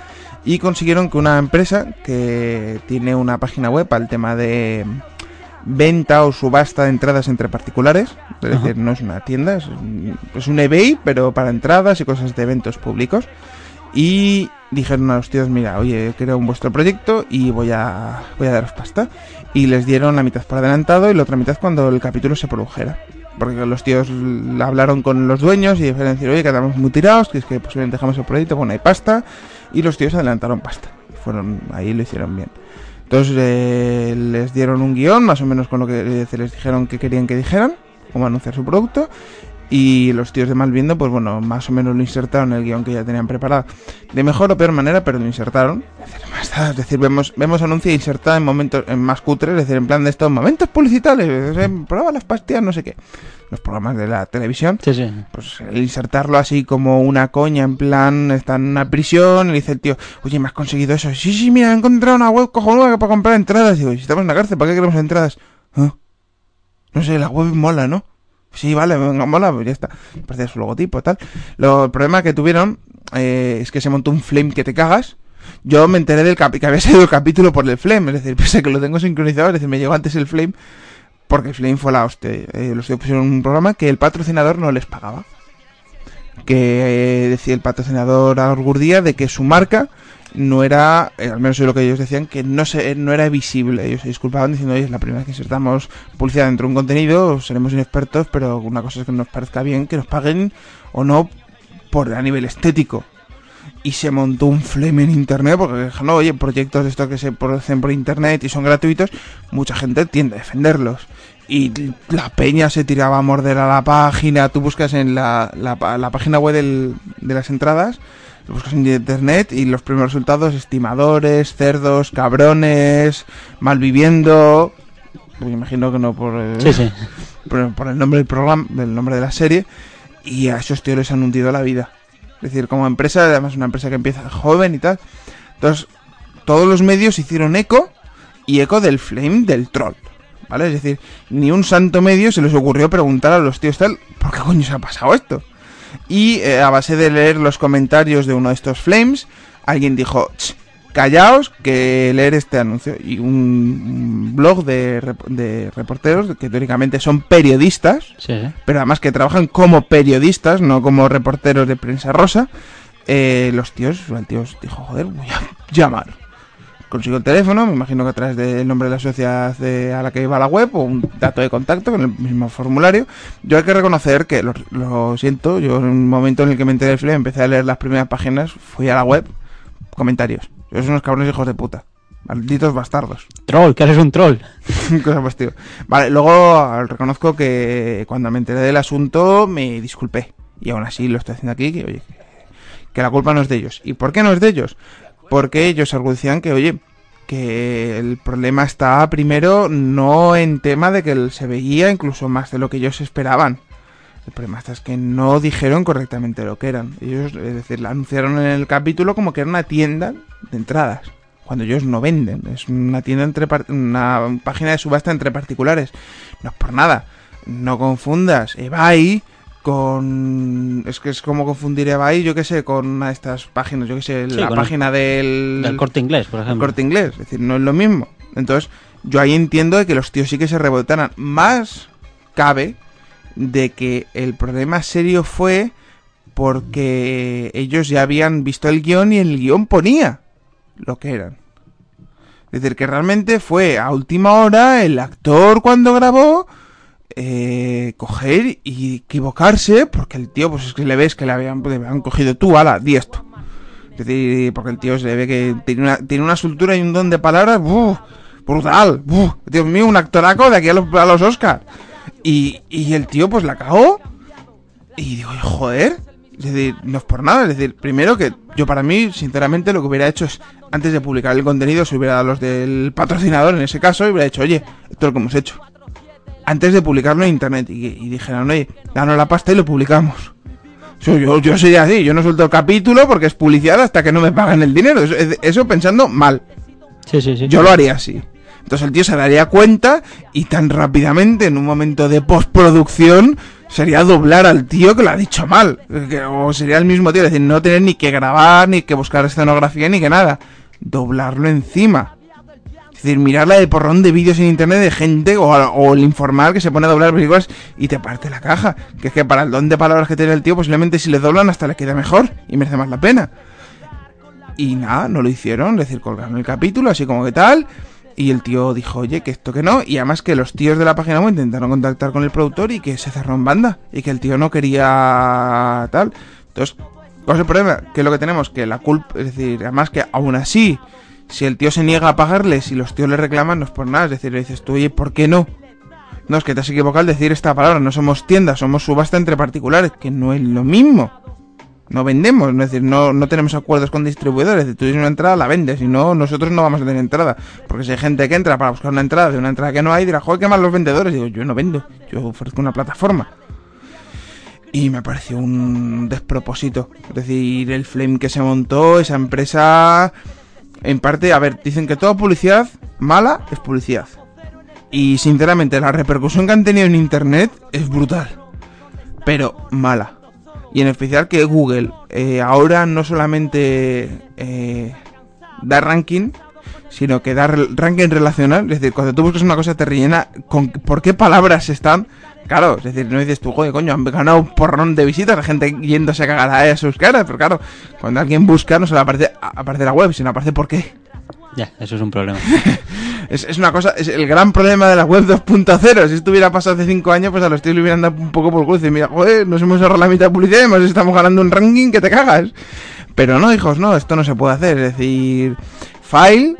Y consiguieron que una empresa que tiene una página web al tema de venta o subasta de entradas entre particulares. Es Ajá. decir, no es una tienda, es un, es un eBay, pero para entradas y cosas de eventos públicos. Y dijeron a los tíos, mira, oye, quiero un vuestro proyecto y voy a, voy a daros pasta. Y les dieron la mitad por adelantado y la otra mitad cuando el capítulo se produjera. Porque los tíos hablaron con los dueños y dijeron, oye, que estamos muy tirados, que es que posiblemente dejamos el proyecto, bueno, hay pasta. Y los tíos adelantaron pasta. Fueron, ahí lo hicieron bien. Entonces eh, les dieron un guion, más o menos con lo que les dijeron que querían que dijeran, cómo anunciar su producto. Y los tíos de Malviendo, pues bueno, más o menos lo insertaron en el guion que ya tenían preparado. De mejor o peor manera, pero lo insertaron. Es decir, vemos, vemos anuncio insertado en momentos en más cutres, es decir, en plan de estos momentos publicitarios, prueba las pastillas, no sé qué. Los programas de la televisión Sí, sí. pues el insertarlo así como una coña, en plan, está en una prisión, y dice el tío, oye, ¿me has conseguido eso? Sí, sí, mira, he encontrado una web cojonuda para comprar entradas. Digo, si estamos en la cárcel, ¿para qué queremos entradas? "Ah, No sé, la web mola, ¿no? Sí, vale, venga, mola, pues ya está. Parece su logotipo, tal. Lo, el problema que tuvieron eh, es que se montó un flame que te cagas. Yo me enteré del que había sido el capítulo por el flame, es decir, pese que lo tengo sincronizado, es decir, me llegó antes el flame, porque el flame fue la hostia. Eh, los tíos pusieron un programa que el patrocinador no les pagaba que eh, decía el patrocinador a Orgurdía de que su marca no era, eh, al menos es lo que ellos decían, que no se, no era visible. Ellos se disculpaban diciendo, oye, es la primera vez que insertamos publicidad dentro de un contenido, seremos inexpertos, pero una cosa es que nos parezca bien que nos paguen o no por a nivel estético. Y se montó un flame en internet, porque no, oye, proyectos de estos que se producen por internet y son gratuitos, mucha gente tiende a defenderlos. Y la peña se tiraba a morder a la página. Tú buscas en la, la, la página web del- de las entradas, buscas en internet y los primeros resultados, estimadores, cerdos, cabrones, malviviendo. Me imagino que no por, eh, Sí, sí. por, por el nombre del programa, del nombre de la serie. Y a esos tíos les han hundido la vida. Es decir, como empresa, además una empresa que empieza joven y tal. Entonces, todos los medios hicieron eco y eco del flame del troll. ¿Vale? Es decir, ni un santo medio se les ocurrió preguntar a los tíos tal, ¿por qué coño se ha pasado esto? Y eh, a base de leer los comentarios de uno de estos flames, alguien dijo, "Ch, callaos que leer este anuncio. Y un, un blog de, rep- de reporteros, que teóricamente son periodistas, sí. pero además que trabajan como periodistas, no como reporteros de prensa rosa, eh, los tíos, el tío dijo, joder, voy a llamar. Consigo el teléfono, me imagino que a través del nombre de la sociedad de- a la que iba la web o un dato de contacto con el mismo formulario. Yo hay que reconocer que, lo, lo siento, yo en un momento en el que me enteré del flame, empecé a leer las primeras páginas, fui a la web, comentarios. Sois unos cabrones hijos de puta. Malditos bastardos. Troll, que eres un troll. Cosa estilo. Vale, luego reconozco que cuando me enteré del asunto me disculpé. Y aún así lo estoy haciendo aquí, que oye, que la culpa no es de ellos. ¿Y por qué no es de ellos? Porque ellos argucian que, oye, que el problema está primero no en tema de que se veía incluso más de lo que ellos esperaban. El problema está es que no dijeron correctamente lo que eran. Ellos, es decir, la anunciaron en el capítulo como que era una tienda de entradas. Cuando ellos no venden. Es una tienda entre una página de subasta entre particulares. No es por nada. No confundas eBay con... Es que es como confundir Eva y yo qué sé, con una de estas páginas, yo qué sé, Sí, la el- página del... Del corte inglés, por el ejemplo. corte inglés, es decir, no es lo mismo. Entonces, yo ahí entiendo de que los tíos sí que se rebotaran. Más cabe de que el problema serio fue porque ellos ya habían visto el guion y el guion ponía lo que eran. Es decir, que realmente fue a última hora el actor cuando grabó eh, coger y equivocarse porque el tío, pues es que le ves que le habían, cogido tú, ala, di esto. Es decir, porque el tío se ve que tiene una, tiene una soltura y un don de palabras ¡buf! brutal. ¡buf! Dios mío, un actoraco de aquí a los, a los Oscars. Y, y el tío pues la cagó. Y digo, joder. Es decir, no es por nada. Es decir, primero que yo para mí, sinceramente, lo que hubiera hecho es, antes de publicar el contenido, se hubiera dado los del patrocinador en ese caso y hubiera dicho, oye, esto es lo que hemos hecho. Antes de publicarlo en internet. Y, y dijeron, oye, danos la pasta y lo publicamos. Yo, yo, yo soy así, yo no suelto el capítulo porque es publicidad hasta que no me pagan el dinero. Eso, eso pensando mal. Sí, sí, sí. Yo lo haría así. Entonces el tío se daría cuenta y tan rápidamente en un momento de postproducción sería doblar al tío que lo ha dicho mal. Que- o sería el mismo tío, es decir, no tener ni que grabar, ni que buscar escenografía, ni que nada. Doblarlo encima. Es decir, mirar la de porrón de vídeos en internet de gente o, el informal que se pone a doblar películas y te parte la caja. Que es que para el don de palabras que tiene el tío, posiblemente si le doblan hasta le queda mejor y merece más la pena. Y nada, no lo hicieron, es decir, colgaron el capítulo, así como que tal. Y el tío dijo, oye, que esto que no. Y además que los tíos de la página web intentaron contactar con el productor y que se cerró en banda. Y que el tío no quería tal. Entonces, ¿cuál es el problema? Que lo que tenemos, que la culpa, es decir, además que aún así, si el tío se niega a pagarles y los tíos le reclaman, no es por nada. Es decir, le dices tú, oye, ¿por qué no? No, es que te has equivocado al decir esta palabra. No somos tiendas, somos subasta entre particulares, que no es lo mismo. No vendemos, es decir, no, no tenemos acuerdos con distribuidores. Tú tienes una entrada, la vendes. Si no, nosotros no vamos a tener entrada. Porque si hay gente que entra para buscar una entrada de una entrada que no hay, dirá, joder, qué mal los vendedores. Digo, yo no vendo, yo ofrezco una plataforma. Y me pareció un despropósito. Es decir, el flame que se montó, esa empresa. En parte, a ver, dicen que toda publicidad mala es publicidad. Y sinceramente, la repercusión que han tenido en internet es brutal. Pero mala. Y en especial que Google eh, ahora no solamente eh, da ranking, sino que da ranking relacional. Es decir, cuando tú buscas una cosa te rellena con por qué palabras están. Claro, es decir, no dices tú, joder, coño, han ganado un porrón de visitas, la gente yéndose a cagar a sus caras. Pero claro, cuando alguien busca no solo aparece, aparece la web, sino aparece por qué. Ya, eso es un problema. Es, es una cosa, es el gran problema de la web 2.0. Si esto hubiera pasado hace 5 años, pues a los tíos le hubieran dado un poco por culo. Y mira, joder, nos hemos ahorrado la mitad de publicidad y además estamos ganando un ranking que te cagas. Pero no, hijos, no, esto no se puede hacer. Es decir, file,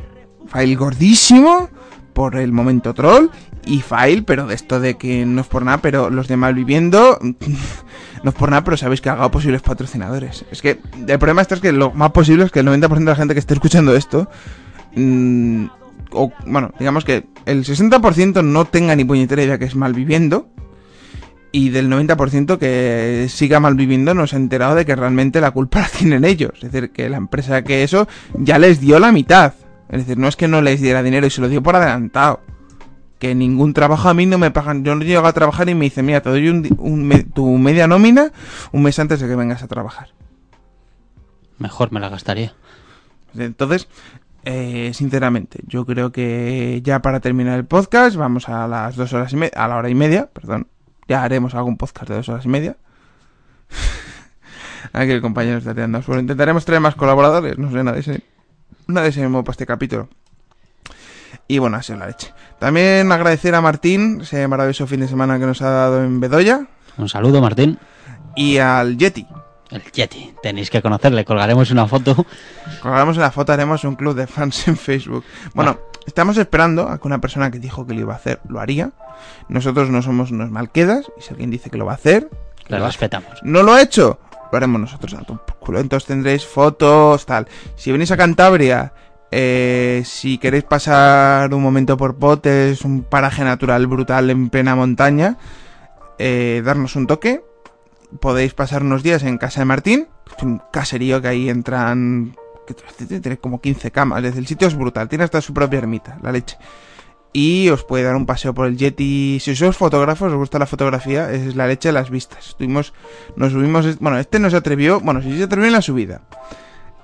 file gordísimo por el momento troll y file, pero de esto de que no es por nada, pero los de Malviviendo no es por nada, pero sabéis que ha posibles patrocinadores. Es que el problema este es que lo más posible es que el 90% de la gente que esté escuchando esto mm, o bueno, digamos que el 60% no tenga ni puñetera idea que es malviviendo y del 90% que siga malviviendo no se ha enterado de que realmente la culpa la tienen ellos. Es decir, que la empresa que eso ya les dio la mitad. Es decir, no es que no les diera dinero y se lo dio por adelantado. Que ningún trabajo a mí no me pagan. Yo no llego a trabajar y me dicen, mira, te doy un, un me- tu media nómina un mes antes de que vengas a trabajar. Mejor me la gastaría. Entonces, eh, sinceramente, yo creo que ya para terminar el podcast, vamos a las dos horas y media, a la hora y media, perdón. Ya haremos algún podcast de dos horas y media. Aquí el compañero está tirando suelo. Intentaremos traer más colaboradores, no sé, nadie se, nadie se para este capítulo. Y bueno, así es la leche. También agradecer a Martín ese maravilloso fin de semana que nos ha dado en Bedoya Un saludo, Martín. y al Yeti. El Yeti. Tenéis que conocerle. Colgaremos una foto. Colgaremos en la foto, haremos un club de fans en Facebook. Bueno, estamos esperando a que una persona que dijo que lo iba a hacer lo haría. Nosotros no somos unos malquedas, y si alguien dice que lo va a hacer, lo hace. respetamos. ¿No lo ha hecho? Lo haremos nosotros. Entonces tendréis fotos, tal. Si venís a Cantabria, eh, si queréis pasar un momento por Potes, un paraje natural brutal en plena montaña, eh, darnos un toque. Podéis pasar unos días en casa de Martín. Es un caserío que ahí entran... Tiene como 15 camas. Es decir, el sitio es brutal. Tiene hasta su propia ermita, la leche. y os puede dar un paseo por el Yeti. Si sois fotógrafos, os gusta la fotografía, es la leche de las vistas. Estuvimos, nos subimos, bueno, este no se atrevió, bueno, sí se atrevió en la subida.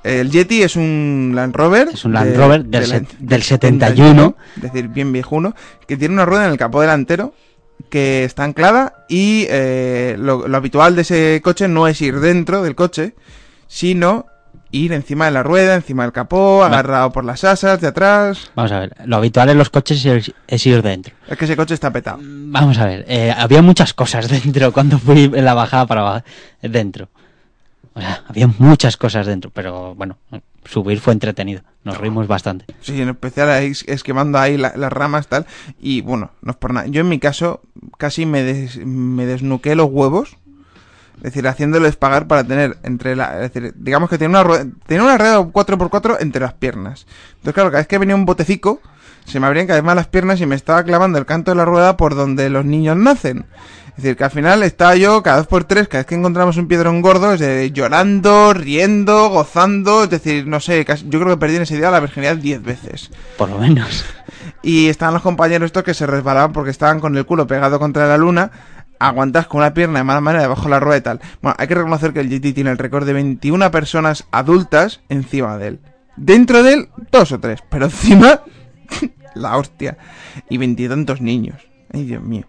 El Yeti es un Land Rover. Es un Land de- Rover del, del- del 71. es decir, bien viejuno, que tiene una rueda en el capó delantero que está anclada y eh, lo, lo habitual de ese coche no es ir dentro del coche, sino ir encima de la rueda, encima del capó, agarrado por las asas de atrás. Vamos a ver, lo habitual en los coches es, es ir dentro. Es que ese coche está petado. Vamos a ver, eh, había muchas cosas dentro cuando fui en la bajada para abajo, dentro. O sea, había muchas cosas dentro, pero bueno, subir fue entretenido. Nos reímos bastante. Sí, en especial es- ahí la- las ramas tal. Y bueno, no es por nada. Yo en mi caso casi me, des- me desnuqué los huevos. Es decir, haciéndoles pagar para tener entre la... Es decir, digamos que tenía una rueda, tenía una rueda 4x4 entre las piernas. Entonces claro, cada vez que venía un botecico, se me abrían cada vez más las piernas y me estaba clavando el canto de la rueda por donde los niños nacen. Es decir, que al final estaba yo cada dos por tres, cada vez que encontramos un piedrón gordo, es de, llorando, riendo, gozando, es decir, no sé, casi- yo creo que perdí en ese día la virginidad 10 veces. Por lo menos. Y estaban los compañeros estos que se resbalaban porque estaban con el culo pegado contra la luna, aguantas con una pierna de mala manera debajo de la rueda y tal. Bueno, hay que reconocer que el GT tiene el récord de 21 personas adultas encima de él. Dentro de él, dos o tres, pero encima, la hostia. Y veintitantos niños. Ay, Dios mío.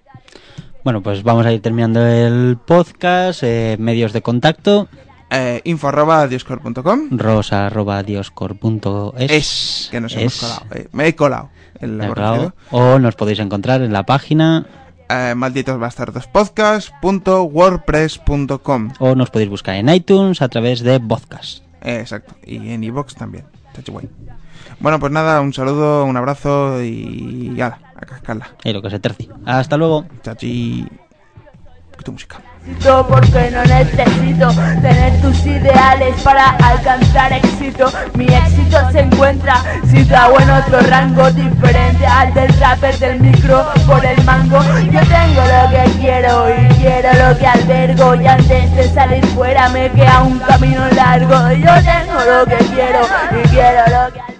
Bueno, pues vamos a ir terminando el podcast, eh, medios de contacto, Eh, info arroba dioscor.com rosa arroba dioscor.es. Es que nos hemos Es. colado. eh, me he colado. en la acuerdo. O nos podéis encontrar en la página Eh, malditosbastardospodcast.wordpress.com o nos podéis buscar en iTunes a través de podcast. Eh, exacto. Y en iVoox también. Bueno, pues nada, un saludo, un abrazo y ala, a cascarla. Y lo que se tercie. Hasta luego. Chachi. Tu música. porque no necesito tener tus ideales para alcanzar éxito. Mi éxito se encuentra situado en otro rango diferente al del rapper del micro por el mango. Yo tengo lo que quiero y quiero lo que albergo y antes de salir fuera me queda un camino largo. Yo tengo lo que quiero y quiero lo que albergo.